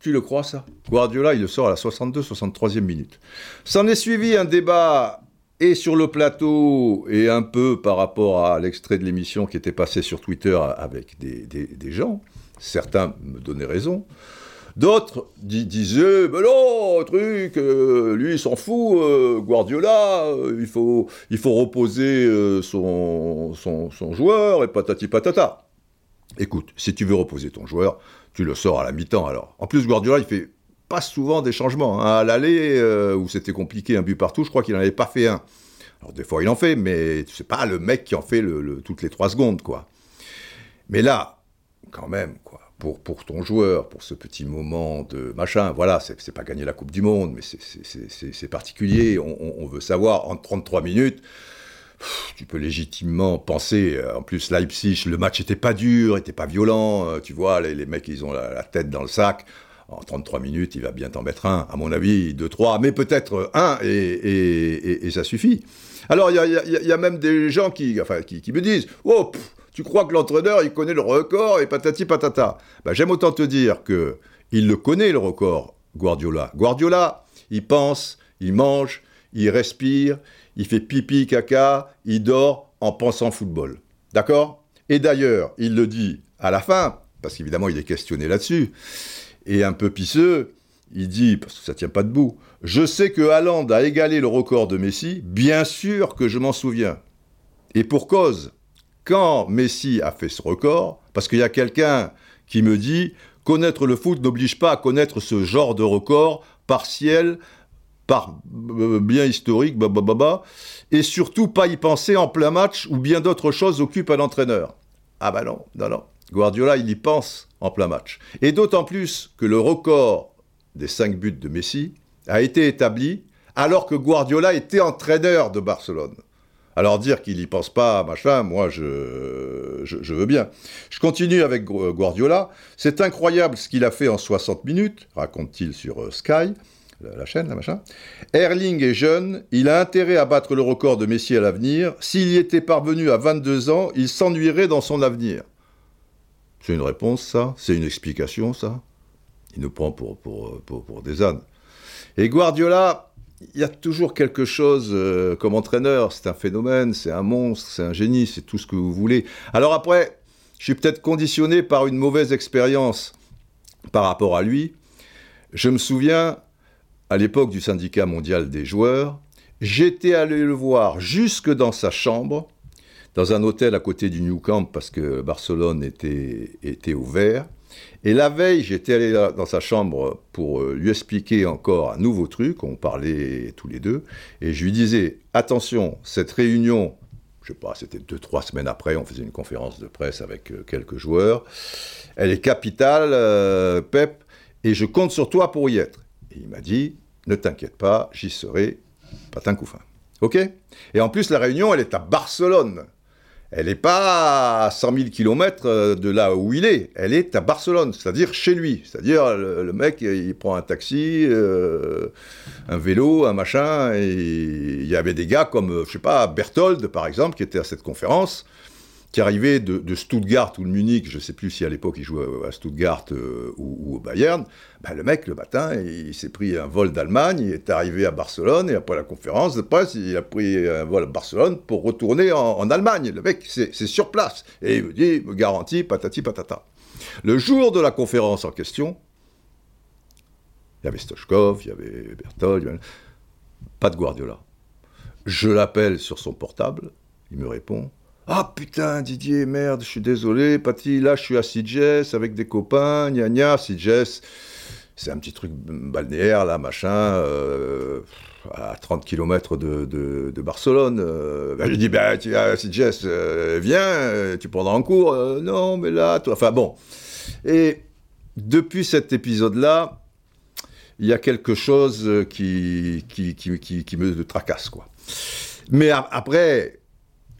Speaker 1: Tu le crois, ça? Guardiola, il le sort à la 62-63e minute. S'en est suivi un débat et sur le plateau et un peu par rapport à l'extrait de l'émission qui était passé sur Twitter avec des gens. Certains me donnaient raison. D'autres disaient, ben non, truc, euh, lui il s'en fout, euh, Guardiola, euh, il, faut, il faut reposer son, son, joueur, et patati patata. Écoute, si tu veux reposer ton joueur, tu le sors à la mi-temps alors. En plus, Guardiola, il fait pas souvent des changements. Hein. À l'aller, où c'était compliqué, un but partout, je crois qu'il n'en avait pas fait un. Alors des fois il en fait, mais c'est pas le mec qui en fait toutes les trois secondes, quoi. Mais là, quand même, quoi. Pour, pour ton joueur, pour ce petit moment de machin, voilà, c'est pas gagner la Coupe du Monde, mais c'est particulier. On, veut savoir, en 33 minutes, tu peux légitimement penser, euh, en plus Leipzig, le match était pas dur, était pas violent, euh, tu vois, les, mecs, ils ont la, tête dans le sac. En 33 minutes, il va bien t'en mettre un, à mon avis, deux, trois, mais peut-être un, et, et, ça suffit. Alors, il y a, même des gens qui, enfin, qui, me disent, oh, tu crois que l'entraîneur, il connaît le record et patati patata. Ben, J'aime autant te dire que il le connaît, le record, Guardiola. Guardiola, il pense, il mange, il respire, il fait pipi, caca, il dort en pensant football. D'accord? Et d'ailleurs, il le dit à la fin, parce qu'évidemment, il est questionné là-dessus. Et un peu pisseux, il dit, parce que ça tient pas debout, je sais que Haaland a égalé le record de Messi, bien sûr que je m'en souviens. Et pour cause, quand Messi a fait ce record, parce qu'il y a quelqu'un qui me dit, connaître le foot n'oblige pas à connaître ce genre de record partiel, par euh, bien historique, bah, et surtout pas y penser en plein match où bien d'autres choses occupent un entraîneur. Ah bah non, non, non. Guardiola, il y pense en plein match. Et d'autant plus que le record des 5 buts de Messi a été établi alors que Guardiola était entraîneur de Barcelone. Alors dire qu'il n'y pense pas, machin, moi je, je, veux bien. Je continue avec Guardiola. C'est incroyable ce qu'il a fait en 60 minutes, raconte-t-il sur euh, Sky, la, chaîne, la machin. Erling est jeune, il a intérêt à battre le record de Messi à l'avenir. S'il y était parvenu à 22 ans, il s'ennuierait dans son avenir. C'est une réponse, ça C'est une explication, ça Il nous prend pour, pour, pour des ânes. Et Guardiola, il y a toujours quelque chose euh, comme entraîneur, c'est un phénomène, c'est un monstre, c'est un génie, c'est tout ce que vous voulez. Alors après, je suis peut-être conditionné par une mauvaise expérience par rapport à lui. Je me souviens, à l'époque du syndicat mondial des joueurs, j'étais allé le voir jusque dans sa chambre, dans un hôtel à côté du New Camp, parce que Barcelone était, était ouvert. Et la veille, j'étais allé dans sa chambre pour euh, lui expliquer encore un nouveau truc, on parlait tous les deux, et je lui disais, attention, cette réunion, je sais pas, c'était deux, trois semaines après, on faisait une conférence de presse avec euh, quelques joueurs, elle est capitale, euh, Pep, et je compte sur toi pour y être. Et il m'a dit, ne t'inquiète pas, j'y serai, patin couffin. Ok? Et en plus, la réunion, elle est à Barcelone elle n'est pas à 100 000 km de là où il est, elle est à Barcelone, c'est-à-dire chez lui. C'est-à-dire, le, mec, il prend un taxi, euh, un vélo, un machin, il y avait des gars comme, je sais pas, Berthold, par exemple, qui était à cette conférence, qui arrivait de, Stuttgart ou de Munich, je ne sais plus si à l'époque il jouait à Stuttgart euh, ou, au Bayern, ben, le mec, le matin, il, s'est pris un vol d'Allemagne, il est arrivé à Barcelone, et après la conférence de presse, il a pris un vol à Barcelone pour retourner en, Allemagne. Le mec, c'est sur place. Et il me dit, me garantit, patati patata. Le jour de la conférence en question, il y avait Stochkov, il y avait Berthold, pas de Guardiola. Je l'appelle sur son portable, il me répond, ah putain, Didier, merde, je suis désolé, Paty, là je suis à Sitges avec des copains, gna gna, Sitges, c'est un petit truc balnéaire, là, machin, euh, à 30 km de, Barcelone. Euh, ben, dis, ben, tu à euh, viens, tu prendras en cours. non, mais là, toi. Enfin bon. Et depuis cet épisode-là, il y a quelque chose qui, qui, qui, qui me tracasse, quoi. Mais après,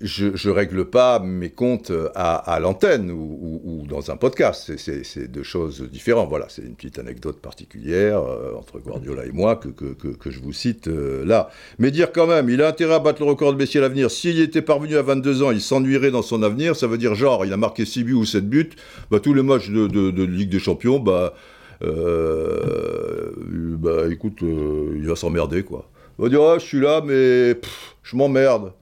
Speaker 1: je, ne règle pas mes comptes à, l'antenne ou, dans un podcast. C'est deux choses différentes. Voilà, c'est une petite anecdote particulière euh, entre Guardiola et moi que, je vous cite euh, là. Mais dire quand même, il a intérêt à battre le record de Messi à l'avenir. S'il était parvenu à 22 ans, il s'ennuierait dans son avenir. Ça veut dire genre, il a marqué 6 buts ou 7 buts. Bah, tous les matchs de, Ligue des Champions, bah, euh, bah écoute, il va s'emmerder quoi. Il va dire, ah, je suis là, mais je m'emmerde.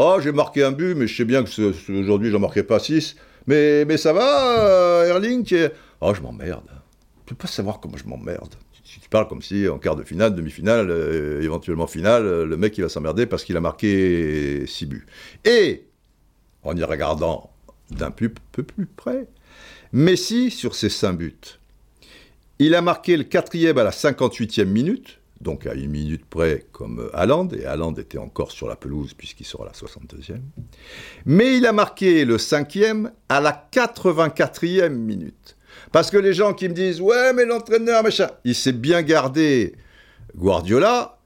Speaker 1: Oh, j'ai marqué un but, mais je sais bien que aujourd'hui, j'en marquais pas 6. Mais, mais ça va, euh, Erling Oh, je m'emmerde. Tu peux pas savoir comment je m'emmerde. Tu, tu, parles comme si en quart de finale, demi-finale, euh, éventuellement finale, euh, le mec il va s'emmerder parce qu'il a marqué 6 buts. Et, en y regardant d'un peu, plus près, Messi, sur ses 5 buts, il a marqué le quatrième à la 58e minute, donc à une minute près comme Haaland, et Haaland était encore sur la pelouse puisqu'il sera la 62e. Mais il a marqué le cinquième à la 84e minute. Parce que les gens qui me disent Ouais, mais l'entraîneur, machin, il s'est bien gardé, Guardiola,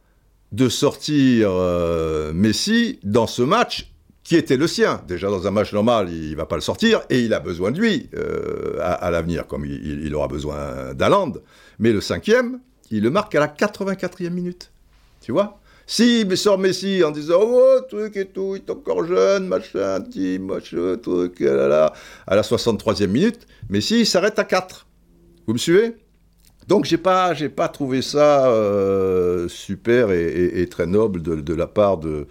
Speaker 1: de sortir euh, Messi dans ce match qui était le sien. Déjà, dans un match normal, il va pas le sortir, et il a besoin de lui euh, à, l'avenir, comme il, aura besoin d'Haaland. Mais le cinquième, il le marque à la 84e minute. Tu vois? Si sort Messi en disant Oh, truc et tout, il est encore jeune, machin, petit, machin, truc, là, à la 63e minute, Messi s'arrête à 4. Vous me suivez? Donc j'ai pas j'ai pas trouvé ça euh, super et, très noble de, la part de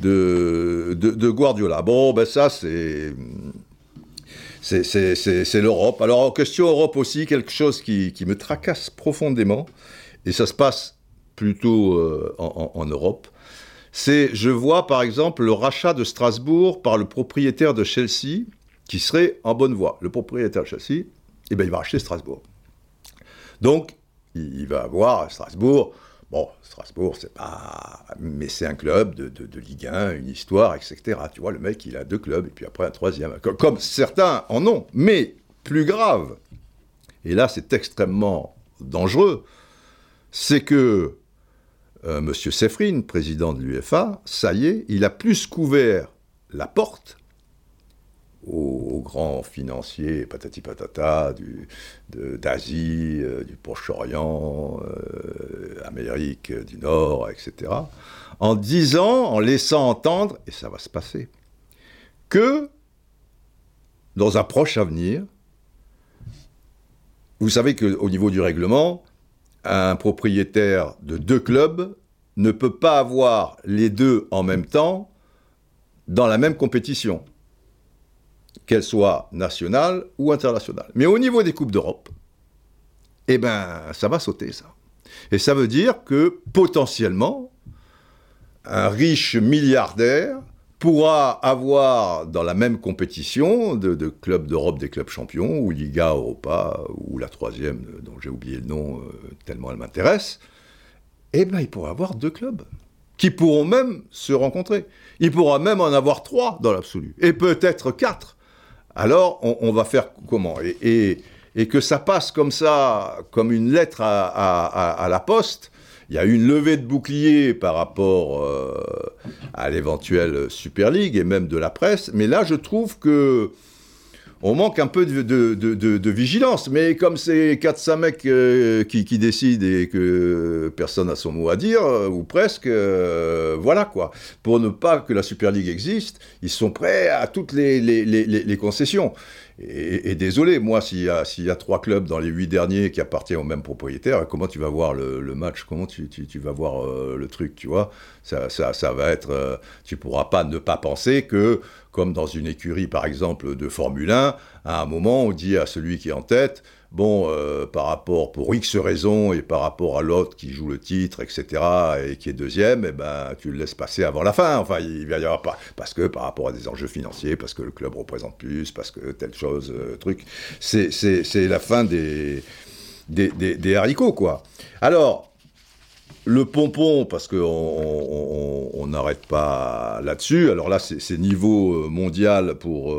Speaker 1: de, de Guardiola. Bon ben ça c'est c'est l'Europe. Alors, en question Europe aussi, quelque chose qui, me tracasse profondément, et ça se passe plutôt euh, en, Europe, c'est, je vois par exemple le rachat de Strasbourg par le propriétaire de Chelsea, qui serait en bonne voie. Le propriétaire de Chelsea, eh ben, il va racheter Strasbourg. Donc, il va avoir Strasbourg Bon, Strasbourg, c'est pas. Mais c'est un club de, Ligue 1, une histoire, etc. Tu vois, le mec, il a deux clubs, et puis après un troisième. Comme, certains en ont. Mais plus grave, et là, c'est extrêmement dangereux, c'est que euh, M. Sefrin, président de l'UFA, ça y est, il a plus couvert la porte aux, grands financiers, patati patata, d'Asie, euh, du Proche-Orient, euh, Amérique du Nord, etc., en disant, en laissant entendre, et ça va se passer, que dans un proche avenir, vous savez qu'au niveau du règlement, un propriétaire de deux clubs ne peut pas avoir les deux en même temps dans la même compétition qu'elle soit nationale ou internationale. Mais au niveau des Coupes d'Europe, eh ben, ça va sauter, ça. Et ça veut dire que potentiellement, un riche milliardaire pourra avoir dans la même compétition de, clubs d'Europe des clubs champions, ou Liga Europa, ou la troisième, dont j'ai oublié le nom euh, tellement elle m'intéresse, eh ben, il pourra avoir deux clubs qui pourront même se rencontrer. Il pourra même en avoir trois dans l'absolu, et peut-être quatre alors on, va faire comment et, que ça passe comme ça, comme une lettre à, la poste, il y a eu une levée de bouclier par rapport euh, à l'éventuelle Super League et même de la presse, mais là je trouve que on manque un peu de, vigilance. Mais comme c'est 4-5 mecs euh, qui, décident et que personne n'a son mot à dire, euh, ou presque, euh, voilà quoi. Pour ne pas que la Super League existe, ils sont prêts à toutes les concessions. Et, désolé, moi, s'il y, a, trois clubs dans les huit derniers qui appartiennent au même propriétaire, comment tu vas voir le, match? Comment tu, vas voir le truc, tu vois? Ça, ça, va être... Tu pourras pas ne pas penser que, comme dans une écurie, par exemple, de Formule 1, à un moment, on dit à celui qui est en tête bon, euh, par rapport, pour X raisons, et par rapport à l'autre qui joue le titre, etc., et qui est deuxième, eh ben, tu le laisses passer avant la fin. Enfin, il va y avoir pas, parce que par rapport à des enjeux financiers, parce que le club représente plus, parce que telle chose, euh, truc. C'est la fin des, des, des, haricots, quoi. Alors, le pompon, parce qu'on n'arrête pas là-dessus, alors là, c'est niveau euh, mondial pour,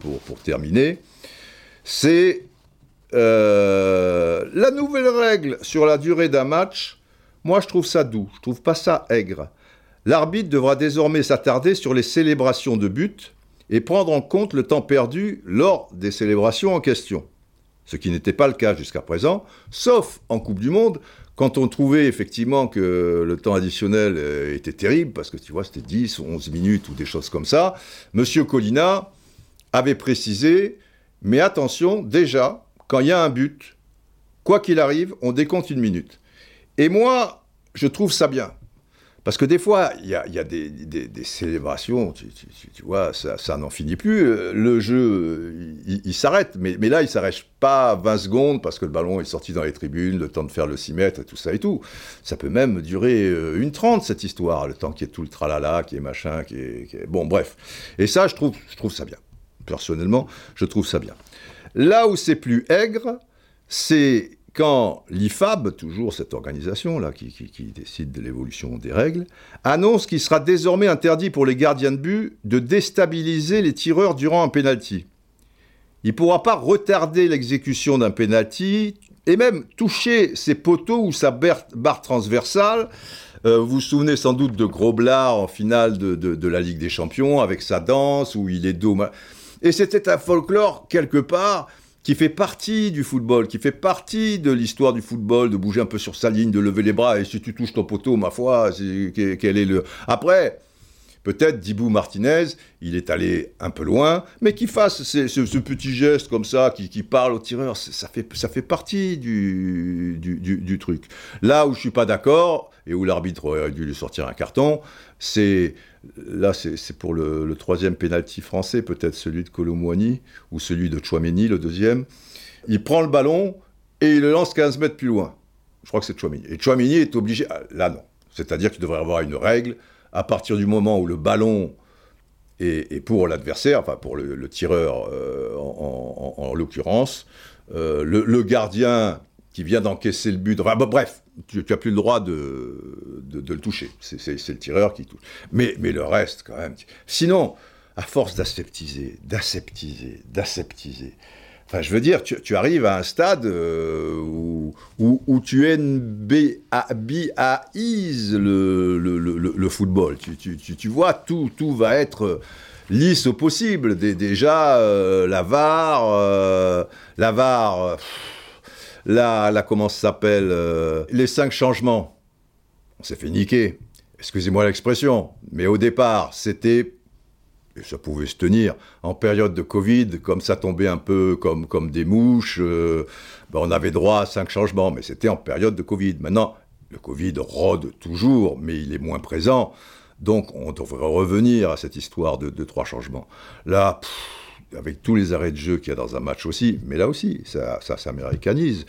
Speaker 1: pour, pour terminer, c'est euh, la nouvelle règle sur la durée d'un match, moi je trouve ça doux, je trouve pas ça aigre. L'arbitre devra désormais s'attarder sur les célébrations de but et prendre en compte le temps perdu lors des célébrations en question. Ce qui n'était pas le cas jusqu'à présent, sauf en Coupe du Monde, quand on trouvait effectivement que le temps additionnel euh, était terrible, parce que tu vois, c'était 10 ou 11 minutes ou des choses comme ça, Monsieur Colina avait précisé, mais attention, déjà, quand il y a un but, quoi qu'il arrive, on décompte une minute. Et moi, je trouve ça bien. Parce que des fois, il y a, des, célébrations, tu, vois, ça, n'en finit plus. Le jeu, il, s'arrête. Mais, là, il ne s'arrête pas 20 secondes parce que le ballon est sorti dans les tribunes, le temps de faire le 6 mètres et tout ça et tout. Ça peut même durer euh, une 30, cette histoire, le temps qui est tout le tralala, qui est machin, qui est, Bon, bref. Et ça, je trouve, je trouve ça bien. Personnellement, je trouve ça bien. Là où c'est plus aigre, c'est quand l'IFAB, toujours cette organisation-là qui, décide de l'évolution des règles, annonce qu'il sera désormais interdit pour les gardiens de but de déstabiliser les tireurs durant un penalty. Il ne pourra pas retarder l'exécution d'un penalty et même toucher ses poteaux ou sa barre transversale. Euh, vous vous souvenez sans doute de Groblar en finale de, la Ligue des Champions avec sa danse où il est dos. Et c'était un folklore, quelque part, qui fait partie du football, qui fait partie de l'histoire du football, de bouger un peu sur sa ligne, de lever les bras, et si tu touches ton poteau, ma foi, quel est le... Après, peut-être Dibou Martinez, il est allé un peu loin, mais qu'il fasse ce, petit geste comme ça, qui, parle au tireur, ça fait, ça fait partie du, du, truc. Là où je suis pas d'accord, et où l'arbitre aurait dû lui sortir un carton, c'est là c'est pour le, troisième pénalty français, peut-être celui de Colomboigny, ou celui de Chouameni, le deuxième. Il prend le ballon et il le lance 15 mètres plus loin. Je crois que c'est Chouameni. Et Chouameni est obligé... Ah, là non. C'est-à-dire qu'il devrait avoir une règle à partir du moment où le ballon est, pour l'adversaire, enfin pour le, tireur euh, en, l'occurrence, euh, le, gardien qui vient d'encaisser le but, bref, tu n'as plus le droit de, de, le toucher. C'est le tireur qui touche. Mais, mais le reste, quand même. Sinon, à force d'aseptiser, d'aseptiser, d'aseptiser, Enfin, je veux dire, tu, arrives à un stade euh, où, où, tu NBAIses le, le, le, le football. Tu, tu, tu, vois, tout, tout va être lisse au possible. déjà, euh, la VAR, euh, la VAR, là, comment ça s'appelle Les cinq changements. On s'est fait niquer. Excusez-moi l'expression, mais au départ, c'était et ça pouvait se tenir. En période de Covid, comme ça tombait un peu comme, comme des mouches, euh, ben, on avait droit à cinq changements, mais c'était en période de Covid. Maintenant, le Covid rôde toujours, mais il est moins présent. Donc on devrait revenir à cette histoire de, trois changements. Là, avec tous les arrêts de jeu qu'il y a dans un match aussi, mais là aussi, ça, ça s'américanise.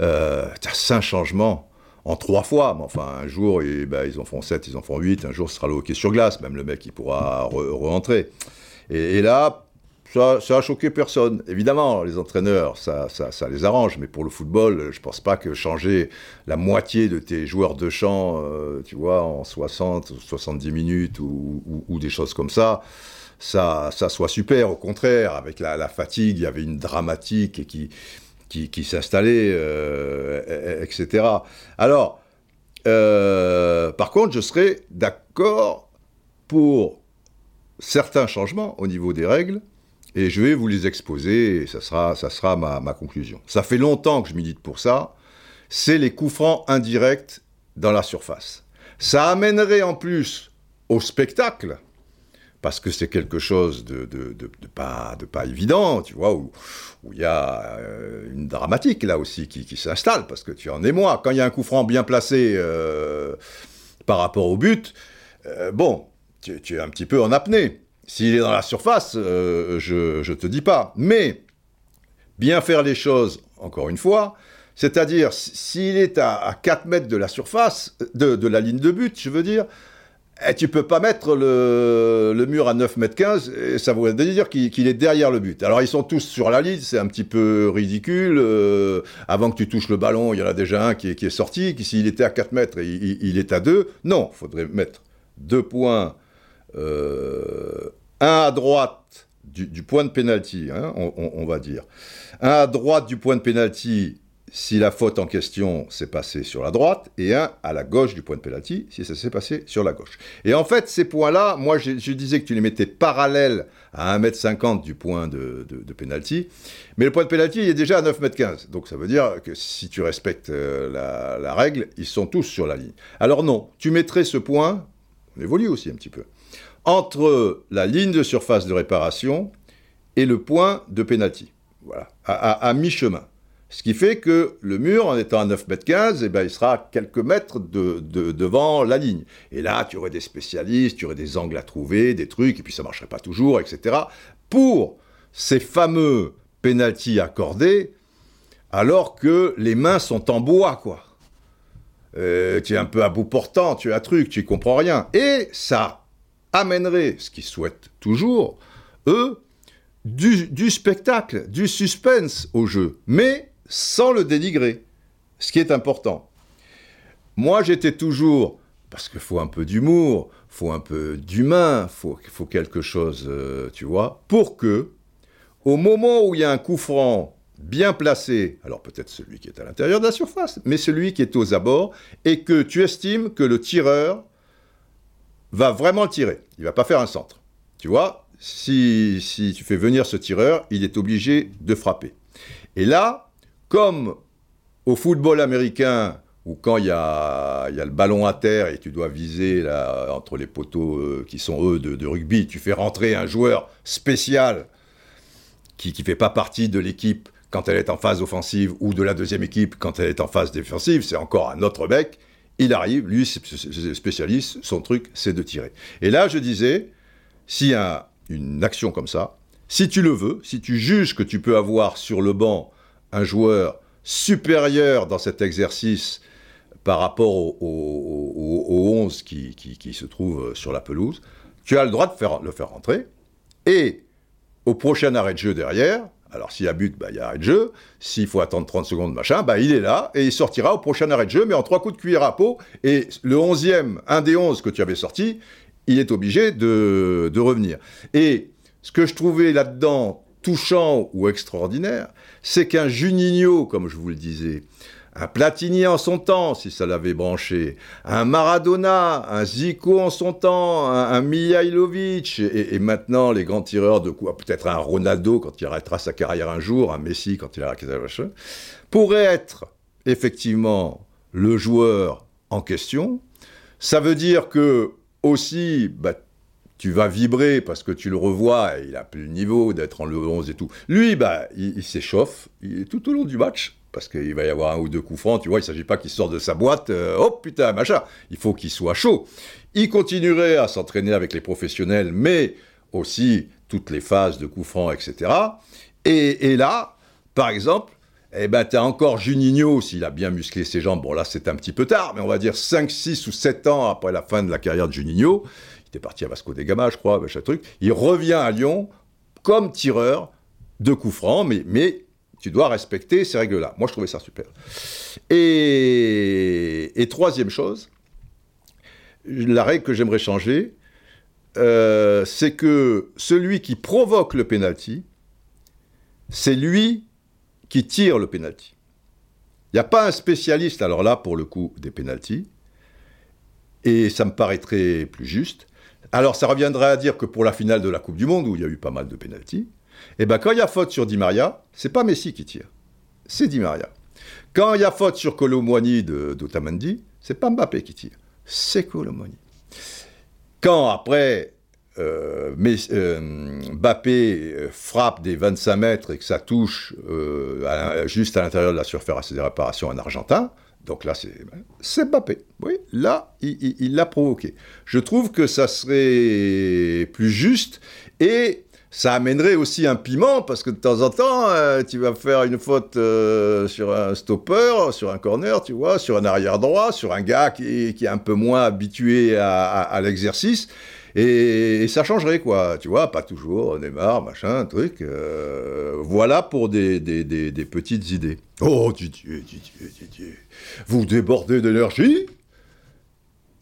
Speaker 1: Euh, cinq changements en trois fois. Mais enfin, un jour, ben, ils en font sept, ils en font huit. Un jour, ce sera le hockey sur glace. Même le mec, il pourra re-rentrer. et, là, ça, a choqué personne. Évidemment, les entraîneurs, ça, les arrange, mais pour le football, je pense pas que changer la moitié de tes joueurs de champ, euh, tu vois, en 60, 70 minutes ou, des choses comme ça, ça, ça soit super. Au contraire, avec la, la fatigue, il y avait une dramatique qui, qui, s'installaient, euh, etc. Alors, euh, par contre, je serais d'accord pour certains changements au niveau des règles, et je vais vous les exposer, et ça sera, ça ma conclusion. Ça fait longtemps que je milite pour ça, c'est les coups francs indirects dans la surface. Ça amènerait en plus au spectacle, parce que c'est quelque chose de, pas, de pas évident, tu vois, où il y a euh, une dramatique là aussi qui, s'installe, parce que tu en es moi. Quand il y a un coup franc bien placé euh, par rapport au but, euh, bon, tu, es un petit peu en apnée. S'il est dans la surface, je ne te dis pas. Mais bien faire les choses, encore une fois, c'est-à-dire s'il est à, à, 4 mètres de la surface, de la ligne de but, je veux dire, et eh, tu peux pas mettre le, mur à 9 mètres 15, et ça voudrait dire qu'il est derrière le but. Alors ils sont tous sur la ligne, c'est un petit peu ridicule. Euh, avant que tu touches le ballon, il y en a déjà un qui est, sorti, s'il était à 4 mètres, il, il, est à 2. Non, il faudrait mettre deux points, euh, un à droite du, point de pénalty, hein, on, on, va dire. Un à droite du point de pénalty si la faute en question s'est passée sur la droite, et un à la gauche du point de pénalty, si ça s'est passé sur la gauche. Et en fait, ces points-là, moi je, disais que tu les mettais parallèles à 1m50 du point de, de, pénalty, mais le point de pénalty est déjà à 9m15, donc ça veut dire que si tu respectes euh, la, la règle, ils sont tous sur la ligne. Alors non, tu mettrais ce point, on évolue aussi un petit peu, entre la ligne de surface de réparation et le point de pénalty. Voilà, à mi-chemin. Ce qui fait que le mur, en étant à 9 mètres 15, eh ben, il sera quelques mètres de, devant la ligne. Et là, tu aurais des spécialistes, tu aurais des angles à trouver, des trucs, et puis ça marcherait pas toujours, etc. Pour ces fameux penalties accordés, alors que les mains sont en bois, quoi. Euh, tu es un peu à bout portant, tu as truc, tu comprends rien. Et ça amènerait, ce qu'ils souhaitent toujours, eux, du, spectacle, du suspense au jeu. Mais sans le dénigrer, ce qui est important. Moi, j'étais toujours, parce qu'il faut un peu d'humour, faut un peu d'humain, faut, faut quelque chose, euh, tu vois, pour que, au moment où il y a un coup franc bien placé, alors peut-être celui qui est à l'intérieur de la surface, mais celui qui est aux abords, et que tu estimes que le tireur va vraiment le tirer. Il va pas faire un centre. Tu vois, si, si tu fais venir ce tireur, il est obligé de frapper. Et là, comme au football américain ou quand il y a, le ballon à terre et tu dois viser là, entre les poteaux euh, qui sont eux de, rugby, tu fais rentrer un joueur spécial qui ne fait pas partie de l'équipe quand elle est en phase offensive ou de la deuxième équipe quand elle est en phase défensive, c'est encore un autre mec. Il arrive, lui, spécialiste, son truc, c'est de tirer. Et là, je disais, y a une action comme ça, si tu le veux, si tu juges que tu peux avoir sur le banc un joueur supérieur dans cet exercice par rapport aux 11 qui, se trouvent sur la pelouse, tu as le droit de le faire rentrer. Et au prochain arrêt de jeu derrière, alors s'il y a but, bah, il y a arrêt de jeu. S'il faut attendre 30 secondes, machin, bah, il est là et il sortira au prochain arrêt de jeu, mais en trois coups de cuillère à peau. Et le 11e, un des 11 que tu avais sorti, il est obligé de revenir. Et ce que je trouvais là-dedans touchant ou extraordinaire, c'est qu'un Juninho, comme je vous le disais, un Platini en son temps, si ça l'avait branché, un Maradona, un Zico en son temps, un, Mihailovic, et, maintenant les grands tireurs de coups, peut-être un Ronaldo quand il arrêtera sa carrière un jour, un Messi quand il arrêtera sa carrière, pourrait être effectivement le joueur en question. Ça veut dire que aussi, bah, tu vas vibrer parce que tu le revois, et il a plus le niveau d'être en le 11 et tout. Lui, bah, il, s'échauffe tout au long du match, parce qu'il va y avoir un ou deux coups francs, tu vois, il ne s'agit pas qu'il sorte de sa boîte, euh, oh putain, machin, il faut qu'il soit chaud. Il continuerait à s'entraîner avec les professionnels, mais aussi toutes les phases de coups francs, etc. Et, là, par exemple, eh ben, tu as encore Juninho, s'il a bien musclé ses jambes, bon là c'est un petit peu tard, mais on va dire 5, 6 ou 7 ans après la fin de la carrière de Juninho, il était parti à Vasco de Gama, je crois, machin truc. Il revient à Lyon comme tireur de coups francs, mais, mais tu dois respecter ces règles-là. Moi, je trouvais ça super. Et, troisième chose, la règle que j'aimerais changer, euh, c'est que celui qui provoque le penalty, c'est lui qui tire le penalty. Il n'y a pas un spécialiste, alors là, pour le coup, des penalties, et ça me paraîtrait plus juste. Alors ça reviendrait à dire que pour la finale de la Coupe du Monde, où il y a eu pas mal de pénalties, eh ben quand il y a faute sur Di Maria, c'est pas Messi qui tire, c'est Di Maria. Quand il y a faute sur Colomboigny d'Otamendi, c'est pas Mbappé qui tire, c'est Colomboigny. Quand après euh, euh, Mbappé euh, frappe des 25 mètres et que ça touche juste à l'intérieur de la surface de réparation en argentin, donc là, c'est Mbappé. Oui, là, il l'a provoqué. Je trouve que ça serait plus juste et ça amènerait aussi un piment parce que de temps en temps, euh, tu vas faire une faute euh, sur un stopper, sur un corner, tu vois, sur un arrière droit, sur un gars qui, est un peu moins habitué à l'exercice. Et, ça changerait, quoi. Tu vois, pas toujours Neymar, machin, truc. Euh, voilà pour des, des, petites idées. Oh, Didier, Didier, Didier. Vous débordez d'énergie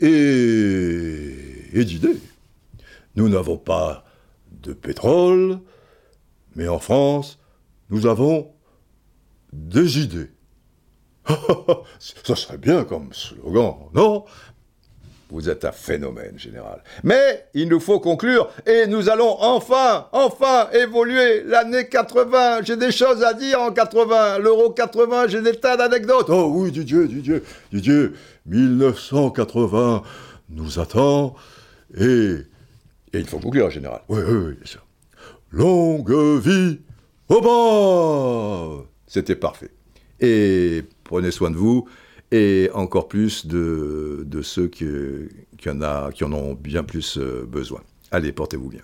Speaker 1: et, et d'idées. Nous n'avons pas de pétrole, mais en France, nous avons des idées. ça serait bien comme slogan, non? Vous êtes un phénomène général. Mais il nous faut conclure et nous allons enfin, enfin évoluer l'année 80. J'ai des choses à dire en 80. L'euro 80, j'ai des tas d'anecdotes. Oh oui, Didier, Didier, Didier, 1980 nous attend et... Et il faut conclure, général. Oui, oui, oui, bien sûr. Longue vie au bas C'était parfait. Et prenez soin de vous et encore plus de, ceux qui en ont bien plus euh, besoin. Allez, portez-vous bien.